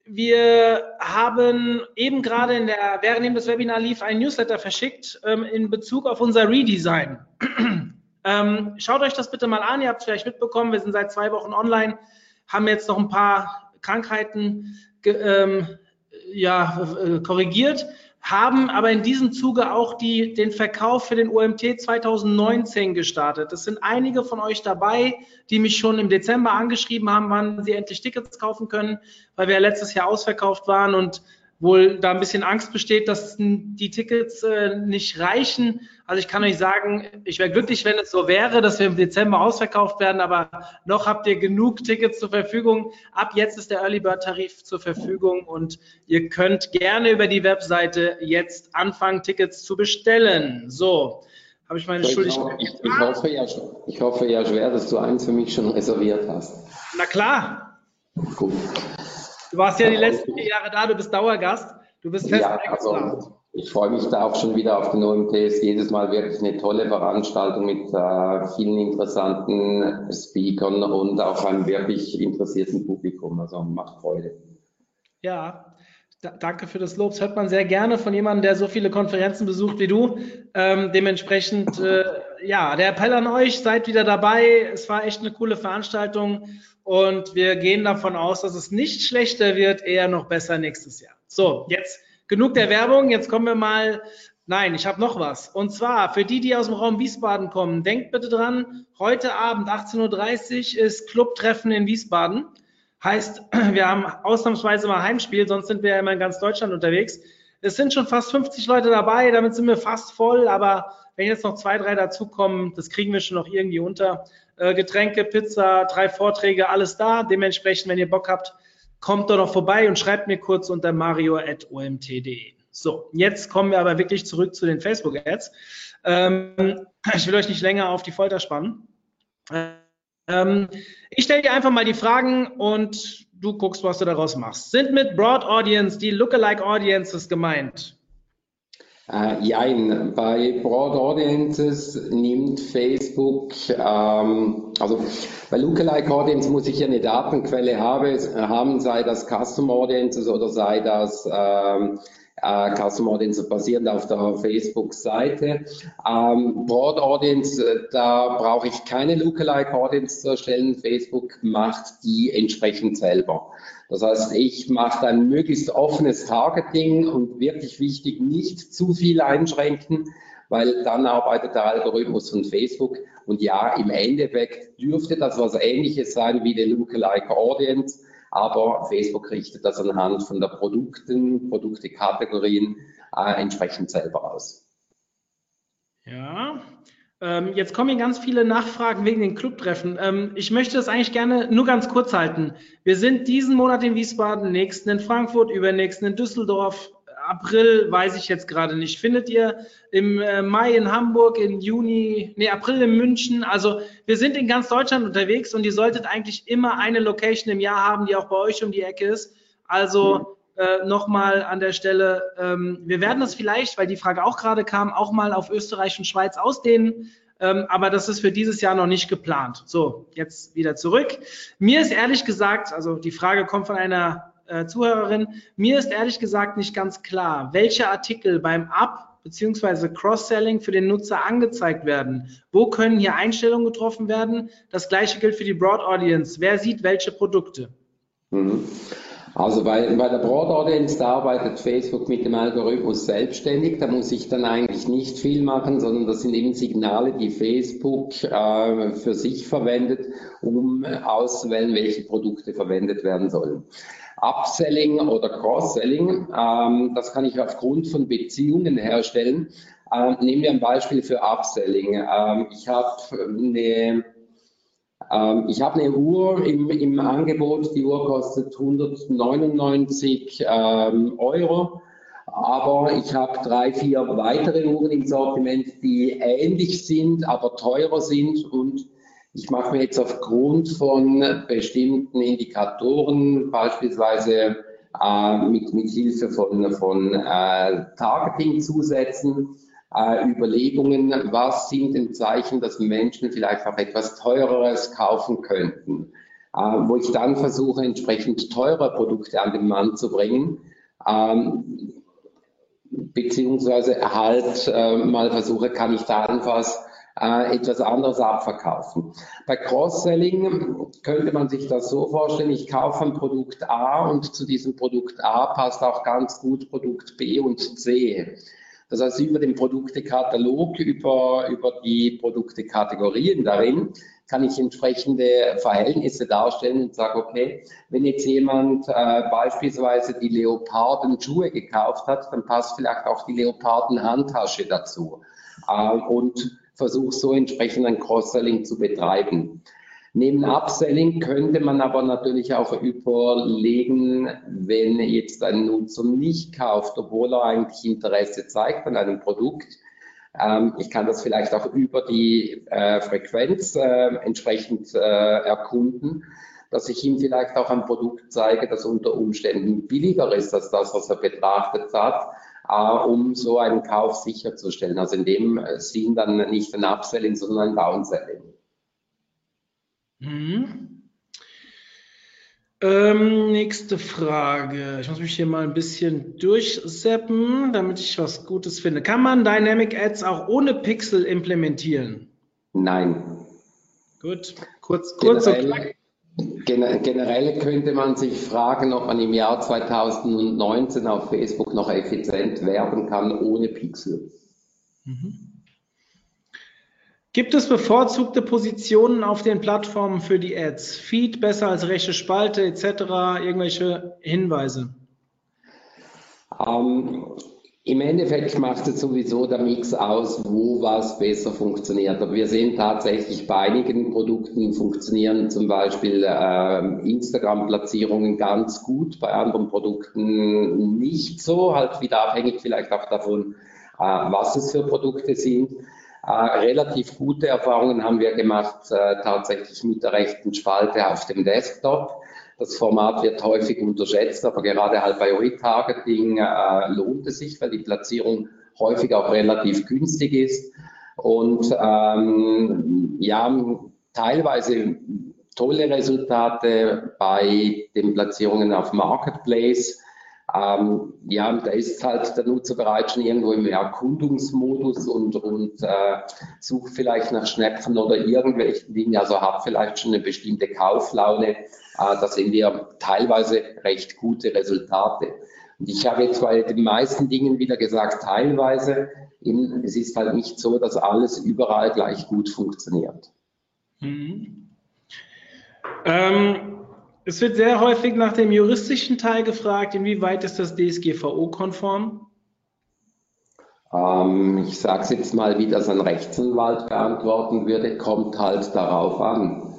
Wir haben eben gerade in der, während das Webinar lief, ein Newsletter verschickt ähm, in Bezug auf unser Redesign. [CLEARS THROAT] ähm, schaut euch das bitte mal an. Ihr habt es vielleicht mitbekommen. Wir sind seit zwei Wochen online, haben jetzt noch ein paar Krankheiten ähm, ja, äh, korrigiert haben aber in diesem Zuge auch die, den Verkauf für den OMT 2019 gestartet. Es sind einige von euch dabei, die mich schon im Dezember angeschrieben haben, wann sie endlich Tickets kaufen können, weil wir ja letztes Jahr ausverkauft waren und wohl da ein bisschen Angst besteht, dass die Tickets äh, nicht reichen. Also ich kann euch sagen, ich wäre glücklich, wenn es so wäre, dass wir im Dezember ausverkauft werden, aber noch habt ihr genug Tickets zur Verfügung. Ab jetzt ist der Early Bird Tarif zur Verfügung und ihr könnt gerne über die Webseite jetzt anfangen, Tickets zu bestellen. So, habe ich meine Schuldigkeit. Ich, ich, hoffe ja, ich hoffe ja schwer, dass du eins für mich schon reserviert hast. Na klar. Gut. Du warst ja die letzten vier Jahre da, du bist Dauergast, du bist fest ja, also, ich freue mich da auch schon wieder auf den OMTs. Jedes Mal wirklich eine tolle Veranstaltung mit äh, vielen interessanten Speakern und auch einem wirklich interessierten Publikum. Also macht Freude. Ja, danke für das Lob. Das hört man sehr gerne von jemandem, der so viele Konferenzen besucht wie du. Ähm, dementsprechend, äh, ja, der Appell an euch, seid wieder dabei. Es war echt eine coole Veranstaltung und wir gehen davon aus, dass es nicht schlechter wird, eher noch besser nächstes Jahr. So, jetzt genug der Werbung. Jetzt kommen wir mal. Nein, ich habe noch was. Und zwar für die, die aus dem Raum Wiesbaden kommen, denkt bitte dran, heute Abend 18.30 Uhr ist Clubtreffen in Wiesbaden. Heißt, [CLEARS THROAT] wir haben ausnahmsweise mal Heimspiel, sonst sind wir ja immer in ganz Deutschland unterwegs. Es sind schon fast 50 Leute dabei, damit sind wir fast voll, aber wenn jetzt noch zwei, drei dazukommen, das kriegen wir schon noch irgendwie unter. Äh, Getränke, Pizza, drei Vorträge, alles da. Dementsprechend, wenn ihr Bock habt, kommt doch noch vorbei und schreibt mir kurz unter mario.omt.de. So, jetzt kommen wir aber wirklich zurück zu den Facebook-Ads. Ähm, [CLEARS THROAT] ich will euch nicht länger auf die Folter spannen. Ähm, ich stelle dir einfach mal die Fragen und du guckst, was du daraus machst. Sind mit Broad Audience die Lookalike Audiences gemeint? Äh, jein, bei Broad Audiences nimmt Facebook, ähm, also bei Lookalike Audience muss ich ja eine Datenquelle habe, haben, sei das Custom Audiences oder sei das ähm, äh, Custom Audience basierend auf der Facebook-Seite. Ähm, Broad Audience, äh, da brauche ich keine Lookalike Audience zu erstellen. Facebook macht die entsprechend selber. Das heißt, ich mache ein möglichst offenes Targeting und wirklich wichtig, nicht zu viel einschränken, weil dann arbeitet der Algorithmus von Facebook. Und ja, im Endeffekt dürfte das was ähnliches sein wie der Lookalike Audience aber Facebook richtet das anhand von der Produkten, Produktekategorien äh, entsprechend selber aus. Ja, ähm, jetzt kommen hier ganz viele Nachfragen wegen den Clubtreffen. Ähm, ich möchte das eigentlich gerne nur ganz kurz halten. Wir sind diesen Monat in Wiesbaden, nächsten in Frankfurt, übernächsten in Düsseldorf, April weiß ich jetzt gerade nicht. Findet ihr im äh, Mai in Hamburg, im Juni, nee, April in München? Also wir sind in ganz Deutschland unterwegs und ihr solltet eigentlich immer eine Location im Jahr haben, die auch bei euch um die Ecke ist. Also äh, nochmal an der Stelle, ähm, wir werden das vielleicht, weil die Frage auch gerade kam, auch mal auf Österreich und Schweiz ausdehnen. Ähm, aber das ist für dieses Jahr noch nicht geplant. So, jetzt wieder zurück. Mir ist ehrlich gesagt, also die Frage kommt von einer äh, Zuhörerin, mir ist ehrlich gesagt nicht ganz klar, welche Artikel beim Up- bzw. Cross-Selling für den Nutzer angezeigt werden. Wo können hier Einstellungen getroffen werden? Das gleiche gilt für die Broad Audience. Wer sieht welche Produkte? Mhm. Also bei, bei der Broad Audience, da arbeitet Facebook mit dem Algorithmus selbstständig. Da muss ich dann eigentlich nicht viel machen, sondern das sind eben Signale, die Facebook äh, für sich verwendet, um auszuwählen, welche Produkte verwendet werden sollen. Upselling oder Cross-Selling, ähm, das kann ich aufgrund von Beziehungen herstellen. Ähm, nehmen wir ein Beispiel für Upselling. Ähm, ich habe eine ähm, ich habe eine Uhr im, im, Angebot, die Uhr kostet 199 ähm, Euro, aber ich habe drei, vier weitere Uhren im Sortiment, die ähnlich sind, aber teurer sind. Und ich mache mir jetzt aufgrund von bestimmten Indikatoren, beispielsweise äh, mit, mit Hilfe von, von äh, Targeting-Zusätzen, äh, Überlegungen, was sind denn Zeichen, dass Menschen vielleicht auch etwas Teureres kaufen könnten, äh, wo ich dann versuche, entsprechend teure Produkte an den Mann zu bringen, ähm, beziehungsweise halt äh, mal versuche, kann ich da etwas etwas anderes abverkaufen. Bei Cross-Selling könnte man sich das so vorstellen, ich kaufe ein Produkt A und zu diesem Produkt A passt auch ganz gut Produkt B und C. Das heißt, über den Produktekatalog, über, über die Produktekategorien darin, kann ich entsprechende Verhältnisse darstellen und sage, okay, wenn jetzt jemand äh, beispielsweise die Leoparden-Schuhe gekauft hat, dann passt vielleicht auch die Leoparden-Handtasche dazu. Äh, und versuche so entsprechend ein Cross-Selling zu betreiben. Neben Upselling könnte man aber natürlich auch überlegen, wenn jetzt ein Nutzer nicht kauft, obwohl er eigentlich Interesse zeigt an einem Produkt. Ähm, ich kann das vielleicht auch über die äh, Frequenz äh, entsprechend äh, erkunden, dass ich ihm vielleicht auch ein Produkt zeige, das unter Umständen billiger ist als das, was er betrachtet hat, äh, um so einen Kauf sicherzustellen. Also in dem Sinn dann nicht ein Upselling, sondern ein Downselling. Mhm. Ähm, nächste Frage. Ich muss mich hier mal ein bisschen durchseppen, damit ich was Gutes finde. Kann man Dynamic Ads auch ohne Pixel implementieren? Nein. Gut, kurz, kurz generell, und generell könnte man sich fragen, ob man im Jahr 2019 auf Facebook noch effizient werben kann ohne Pixel. Mhm. Gibt es bevorzugte Positionen auf den Plattformen für die Ads? Feed besser als rechte Spalte etc. Irgendwelche Hinweise? Ähm, Im Endeffekt macht es sowieso der Mix aus, wo was besser funktioniert. Aber wir sehen tatsächlich bei einigen Produkten funktionieren zum Beispiel äh, Instagram-Platzierungen ganz gut, bei anderen Produkten nicht so, halt wieder abhängig vielleicht auch davon, äh, was es für Produkte sind. Äh, relativ gute Erfahrungen haben wir gemacht, äh, tatsächlich mit der rechten Spalte auf dem Desktop. Das Format wird häufig unterschätzt, aber gerade halt bei Retargeting äh, lohnt es sich, weil die Platzierung häufig auch relativ günstig ist. Und ähm, ja, teilweise tolle Resultate bei den Platzierungen auf Marketplace. Ähm, ja, da ist halt der Nutzer bereits schon irgendwo im Erkundungsmodus und, und äh, sucht vielleicht nach Schnäpfen oder irgendwelchen Dingen, also hat vielleicht schon eine bestimmte Kauflaune. Äh, da sehen wir teilweise recht gute Resultate. Und ich habe jetzt bei den meisten Dingen wieder gesagt, teilweise, in, es ist halt nicht so, dass alles überall gleich gut funktioniert. Mhm. Ähm es wird sehr häufig nach dem juristischen Teil gefragt, inwieweit ist das DSGVO-konform? Ähm, ich sage es jetzt mal, wie das ein Rechtsanwalt beantworten würde, kommt halt darauf an.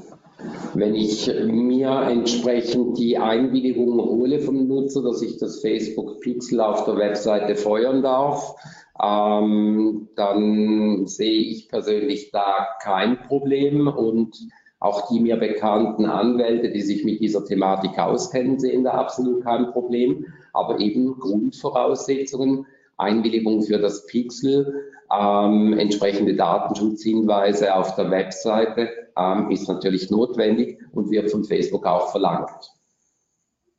Wenn ich mir entsprechend die Einwilligung hole vom Nutzer, dass ich das Facebook Pixel auf der Webseite feuern darf, ähm, dann sehe ich persönlich da kein Problem und Auch die mir bekannten Anwälte, die sich mit dieser Thematik auskennen, sehen da absolut kein Problem. Aber eben Grundvoraussetzungen, Einwilligung für das Pixel, ähm, entsprechende Datenschutzhinweise auf der Webseite ähm, ist natürlich notwendig und wird von Facebook auch verlangt.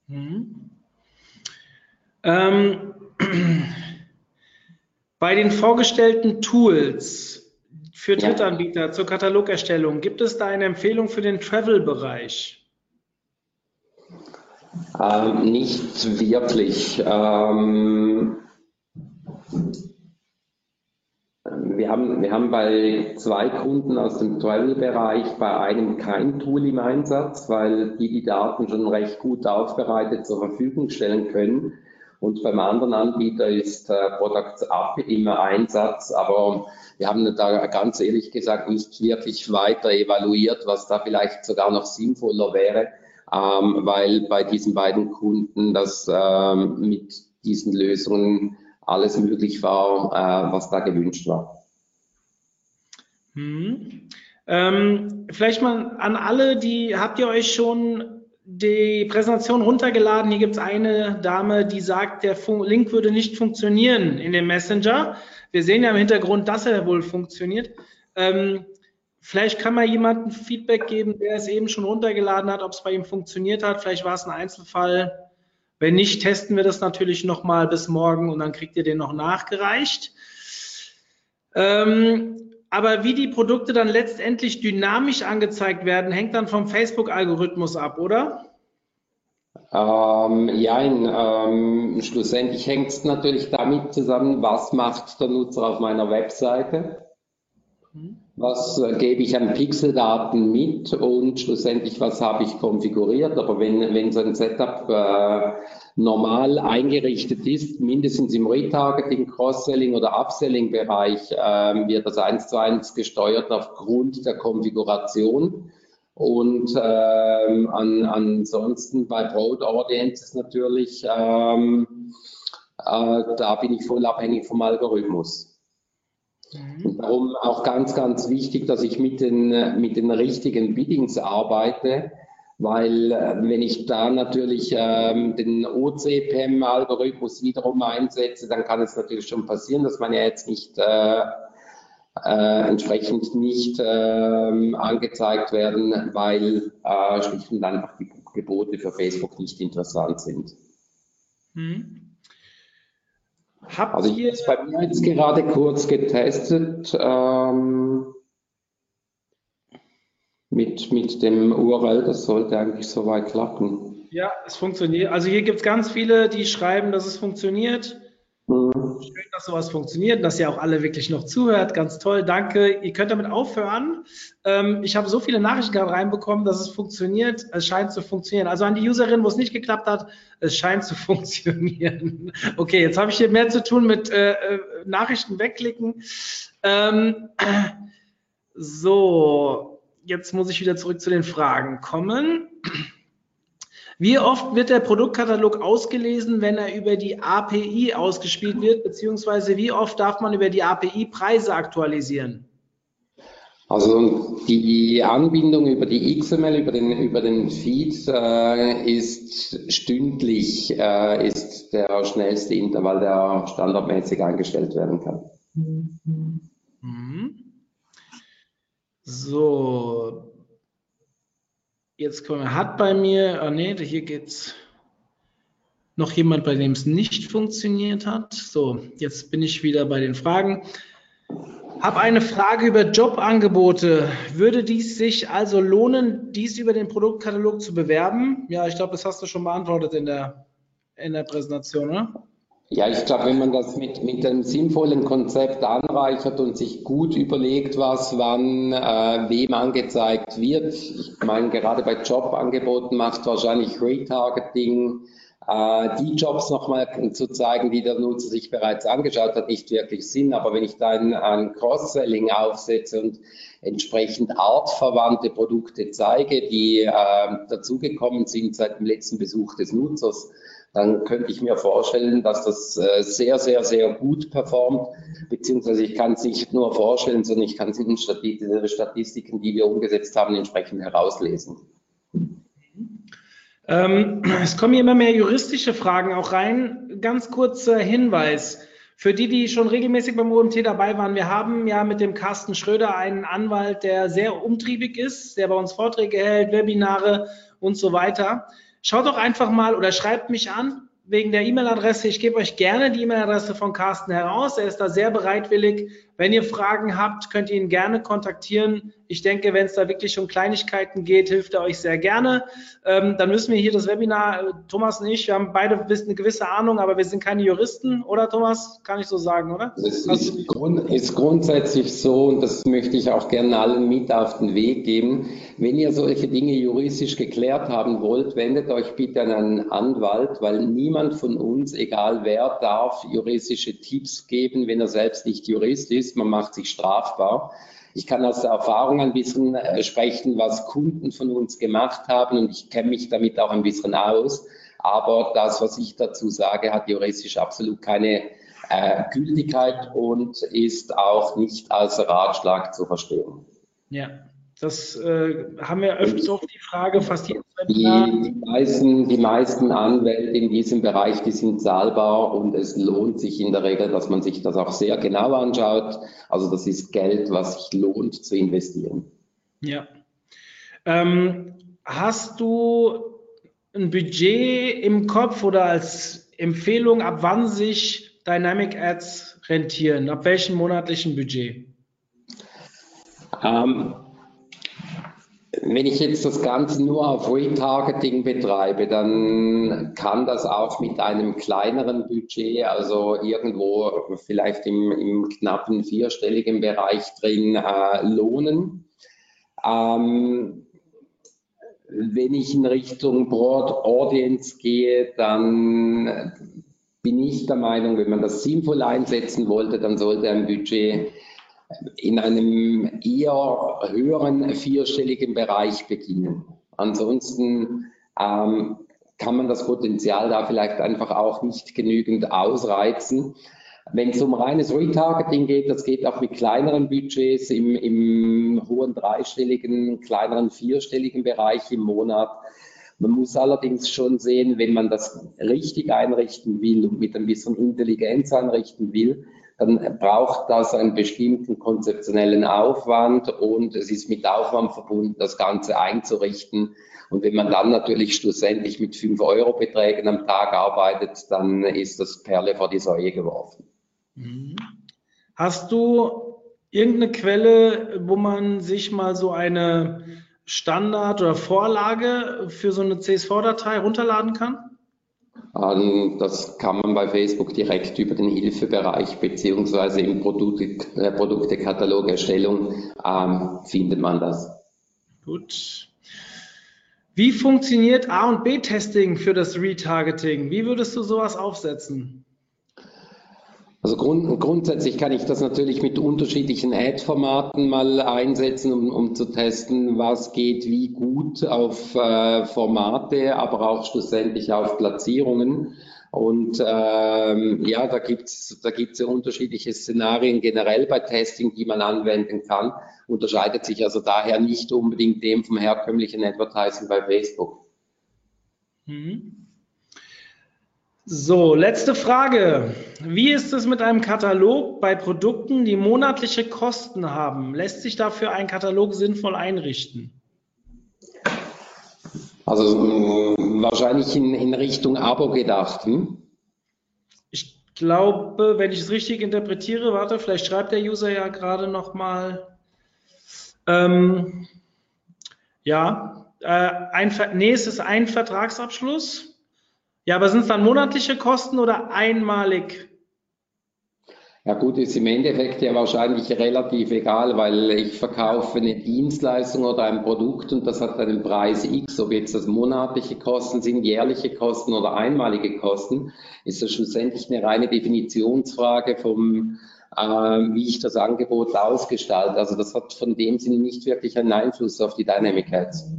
Mhm. Ähm, [CLEARS THROAT] bei den vorgestellten Tools für Drittanbieter ja. zur Katalogerstellung, gibt es da eine Empfehlung für den Travel-Bereich? Ähm, nicht wirklich. Ähm, wir haben, wir haben bei zwei Kunden aus dem Travel-Bereich bei einem kein Tool im Einsatz, weil die die Daten schon recht gut aufbereitet zur Verfügung stellen können. Und beim anderen Anbieter ist äh, Products Up im Einsatz, aber wir haben da ganz ehrlich gesagt nicht wirklich weiter evaluiert, was da vielleicht sogar noch sinnvoller wäre, ähm, weil bei diesen beiden Kunden das ähm, mit diesen Lösungen alles möglich war, äh, was da gewünscht war. Hm. Ähm, vielleicht mal an alle, die habt ihr euch schon die Präsentation runtergeladen. Hier gibt es eine Dame, die sagt, der Link würde nicht funktionieren in dem Messenger. Wir sehen ja im Hintergrund, dass er wohl funktioniert. Ähm, vielleicht kann mal jemand ein Feedback geben, der es eben schon runtergeladen hat, ob es bei ihm funktioniert hat. Vielleicht war es ein Einzelfall. Wenn nicht, testen wir das natürlich nochmal bis morgen und dann kriegt ihr den noch nachgereicht. Ähm, aber wie die Produkte dann letztendlich dynamisch angezeigt werden, hängt dann vom Facebook-Algorithmus ab, oder? Ähm, ja, ähm, schlussendlich hängt es natürlich damit zusammen, was macht der Nutzer auf meiner Webseite, was äh, gebe ich an Pixeldaten mit und schlussendlich, was habe ich konfiguriert. Aber wenn, wenn so ein Setup äh, normal eingerichtet ist, mindestens im Retargeting, Cross-Selling oder Upselling-Bereich, äh, wird das eins zu eins gesteuert aufgrund der Konfiguration. Und ähm, an, ansonsten bei Broad Audiences natürlich, ähm, äh, da bin ich voll abhängig vom Algorithmus. Mhm. Und darum auch ganz, ganz wichtig, dass ich mit den, mit den richtigen Biddings arbeite, weil äh, wenn ich da natürlich ähm, den OCPM-Algorithmus wiederum einsetze, dann kann es natürlich schon passieren, dass man ja jetzt nicht äh, äh, entsprechend nicht äh, angezeigt werden, weil äh, schlicht und einfach die Gebote für Facebook nicht interessant sind. Hm. Habt also ich habe es bei mir jetzt gerade kurz getestet ähm, mit, mit dem URL, das sollte eigentlich soweit klappen. Ja, es funktioniert. Also hier gibt es ganz viele, die schreiben, dass es funktioniert. Mhm. Schön, dass sowas funktioniert, dass ihr auch alle wirklich noch zuhört. Ganz toll, danke. Ihr könnt damit aufhören. Ähm, ich habe so viele Nachrichten gerade reinbekommen, dass es funktioniert. Es scheint zu funktionieren. Also an die Userin, wo es nicht geklappt hat, es scheint zu [LAUGHS] funktionieren. Okay, jetzt habe ich hier mehr zu tun mit äh, äh Nachrichten wegklicken. Ähm, [CLEARS THROAT] so, jetzt muss ich wieder zurück zu den Fragen kommen. [CLEARS THROAT] Wie oft wird der Produktkatalog ausgelesen, wenn er über die API ausgespielt wird, beziehungsweise wie oft darf man über die API Preise aktualisieren? Also die Anbindung über die XML, über den, über den Feed äh, ist stündlich, äh, ist der schnellste Intervall, der standardmäßig eingestellt werden kann. Mhm. So, Jetzt kommen, hat bei mir, ah nee, hier geht's noch jemand, bei dem es nicht funktioniert hat. So, jetzt bin ich wieder bei den Fragen. Habe eine Frage über Jobangebote. Würde dies sich also lohnen, dies über den Produktkatalog zu bewerben? Ja, ich glaube, das hast du schon beantwortet in der, in der Präsentation, oder? Ja, ich glaube, wenn man das mit, mit einem sinnvollen Konzept anreichert und sich gut überlegt, was wann äh, wem angezeigt wird, ich meine, gerade bei Jobangeboten macht wahrscheinlich Retargeting äh, die Jobs nochmal zu zeigen, die der Nutzer sich bereits angeschaut hat, nicht wirklich Sinn. Aber wenn ich da ein, ein Cross-Selling aufsetze und entsprechend artverwandte Produkte zeige, die äh, dazugekommen sind seit dem letzten Besuch des Nutzers, dann könnte ich mir vorstellen, dass das äh, sehr, sehr, sehr gut performt, beziehungsweise ich kann es nicht nur vorstellen, sondern ich kann es in den Statistiken, die wir umgesetzt haben, entsprechend herauslesen. Ähm, es kommen hier immer mehr juristische Fragen auch rein. Ganz kurzer Hinweis. Für die, die schon regelmäßig beim OMT dabei waren, wir haben ja mit dem Carsten Schröder einen Anwalt, der sehr umtriebig ist, der bei uns Vorträge hält, Webinare und so weiter. Schaut doch einfach mal oder schreibt mich an wegen der E-Mail-Adresse. Ich gebe euch gerne die E-Mail-Adresse von Carsten heraus. Er ist da sehr bereitwillig. Wenn ihr Fragen habt, könnt ihr ihn gerne kontaktieren. Ich denke, wenn es da wirklich um Kleinigkeiten geht, hilft er euch sehr gerne. Ähm, dann müssen wir hier das Webinar, äh, Thomas und ich, wir haben beide eine gewisse Ahnung, aber wir sind keine Juristen, oder Thomas? Kann ich so sagen, oder? Das ist, grund, ist grundsätzlich so und das möchte ich auch gerne allen mit auf den Weg geben. Wenn ihr solche Dinge juristisch geklärt haben wollt, wendet euch bitte an einen Anwalt, weil niemand von uns, egal wer, darf juristische Tipps geben, wenn er selbst nicht Jurist ist ist, man macht sich strafbar. Ich kann aus der Erfahrung ein bisschen äh, sprechen, was Kunden von uns gemacht haben und ich kenne mich damit auch ein bisschen aus. Aber das, was ich dazu sage, hat juristisch absolut keine äh, Gültigkeit und ist auch nicht als Ratschlag zu verstehen. Ja, das äh, haben wir öfters auch die Frage, fast jedes die, die, meisten, die meisten Anwälte in diesem Bereich, die sind zahlbar und es lohnt sich in der Regel, dass man sich das auch sehr genau anschaut. Also das ist Geld, was sich lohnt zu investieren. Ja. Ähm, hast du ein Budget im Kopf oder als Empfehlung, ab wann sich Dynamic Ads rentieren? Ab welchem monatlichen Budget? Ähm, wenn ich jetzt das Ganze nur auf Retargeting betreibe, dann kann das auch mit einem kleineren Budget, also irgendwo vielleicht im, im knappen vierstelligen Bereich drin, äh, lohnen. Ähm, wenn ich in Richtung Broad Audience gehe, dann bin ich der Meinung, wenn man das sinnvoll einsetzen wollte, dann sollte ein Budget in einem eher höheren vierstelligen Bereich beginnen. Ansonsten ähm, kann man das Potenzial da vielleicht einfach auch nicht genügend ausreizen. Wenn es um reines Retargeting geht, das geht auch mit kleineren Budgets im, im hohen dreistelligen, kleineren vierstelligen Bereich im Monat. Man muss allerdings schon sehen, wenn man das richtig einrichten will und mit ein bisschen Intelligenz einrichten will, dann braucht das einen bestimmten konzeptionellen Aufwand und es ist mit Aufwand verbunden, das Ganze einzurichten. Und wenn man dann natürlich schlussendlich mit 5 Euro Beträgen am Tag arbeitet, dann ist das Perle vor die Säue geworfen. Mhm. Hast du irgendeine Quelle, wo man sich mal so eine Standard oder Vorlage für so eine CSV-Datei runterladen kann? Ähm, das kann man bei Facebook direkt über den Hilfebereich beziehungsweise im äh, Produktekatalog Erstellung ähm, findet man das. Gut. Wie funktioniert A- und B-Testing für das Retargeting? Wie würdest du sowas aufsetzen? Also grund, grundsätzlich kann ich das natürlich mit unterschiedlichen Ad-Formaten mal einsetzen, um, um, zu testen, was geht wie gut auf äh, Formate, aber auch schlussendlich auf Platzierungen. Und ähm, ja, da gibt's da gibt's ja unterschiedliche Szenarien generell bei Testing, die man anwenden kann. Unterscheidet sich also daher nicht unbedingt dem vom herkömmlichen Advertising bei Facebook. Mhm. So, letzte Frage. Wie ist es mit einem Katalog bei Produkten, die monatliche Kosten haben? Lässt sich dafür ein Katalog sinnvoll einrichten? Also wahrscheinlich in, in Richtung Abo gedacht. Hm? Ich glaube, wenn ich es richtig interpretiere, warte, vielleicht schreibt der User ja gerade nochmal. Ähm, ja, äh, ein, nee, es ist ein Vertragsabschluss. Ja, aber sind es dann monatliche Kosten oder einmalig? Ja gut, ist im Endeffekt ja wahrscheinlich relativ egal, weil ich verkaufe eine Dienstleistung oder ein Produkt und das hat einen Preis X, ob jetzt das monatliche Kosten sind, jährliche Kosten oder einmalige Kosten, ist das schlussendlich eine reine Definitionsfrage vom, äh, wie ich das Angebot ausgestalte. Also das hat von dem Sinne nicht wirklich einen Einfluss auf die Dynamic Ads.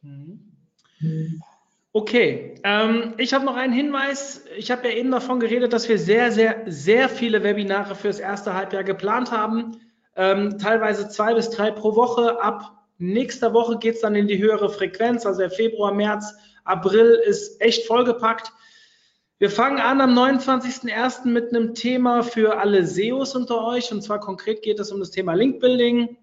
Mhm. Okay, ähm, ich habe noch einen Hinweis. Ich habe ja eben davon geredet, dass wir sehr, sehr, sehr viele Webinare fürs erste Halbjahr geplant haben. Ähm, teilweise zwei bis drei pro Woche. Ab nächster Woche geht es dann in die höhere Frequenz. Also der Februar, März, April ist echt vollgepackt. Wir fangen an am 29.01. mit einem Thema für alle SEOs unter euch. Und zwar konkret geht es um das Thema Linkbuilding, ähm,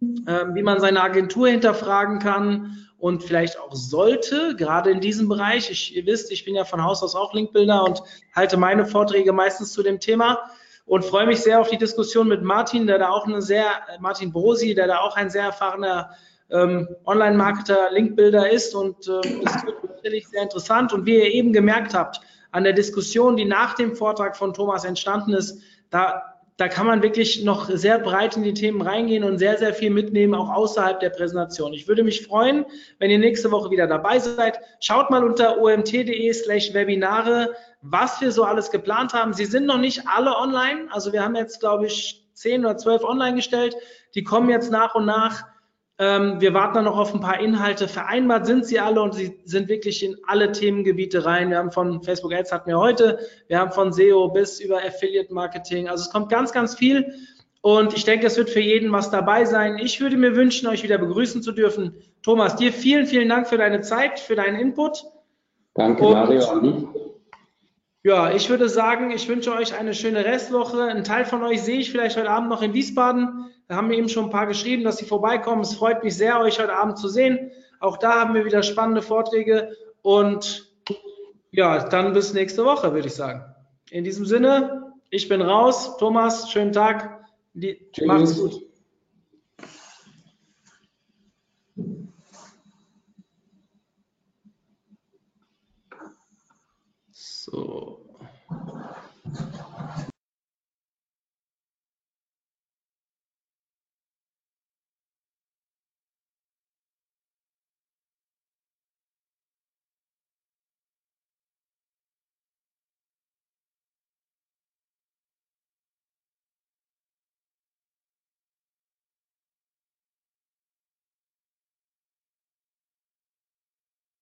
wie man seine Agentur hinterfragen kann und vielleicht auch sollte, gerade in diesem Bereich. Ich, ihr wisst, ich bin ja von Haus aus auch Linkbilder und halte meine Vorträge meistens zu dem Thema und freue mich sehr auf die Diskussion mit Martin, der da auch eine sehr, Martin Brosi, der da auch ein sehr erfahrener ähm, Online-Marketer, Linkbilder ist und äh, das wird natürlich sehr interessant. Und wie ihr eben gemerkt habt, an der Diskussion, die nach dem Vortrag von Thomas entstanden ist, da da kann man wirklich noch sehr breit in die Themen reingehen und sehr, sehr viel mitnehmen, auch außerhalb der Präsentation. Ich würde mich freuen, wenn ihr nächste Woche wieder dabei seid. Schaut mal unter omt.de slash Webinare, was wir so alles geplant haben. Sie sind noch nicht alle online. Also wir haben jetzt, glaube ich, zehn oder zwölf online gestellt. Die kommen jetzt nach und nach. Ähm, wir warten dann noch auf ein paar Inhalte. Vereinbart sind sie alle und sie sind wirklich in alle Themengebiete rein. Wir haben von Facebook Ads hatten wir heute, wir haben von SEO bis über Affiliate Marketing. Also es kommt ganz, ganz viel. Und ich denke, es wird für jeden was dabei sein. Ich würde mir wünschen, euch wieder begrüßen zu dürfen. Thomas, dir vielen, vielen Dank für deine Zeit, für deinen Input. Danke, und, Mario ja, ich würde sagen, ich wünsche euch eine schöne Restwoche. Ein Teil von euch sehe ich vielleicht heute Abend noch in Wiesbaden. Da haben mir eben schon ein paar geschrieben, dass sie vorbeikommen. Es freut mich sehr, euch heute Abend zu sehen. Auch da haben wir wieder spannende Vorträge. Und ja, dann bis nächste Woche, würde ich sagen. In diesem Sinne, ich bin raus. Thomas, schönen Tag. Die, Macht's gut. So.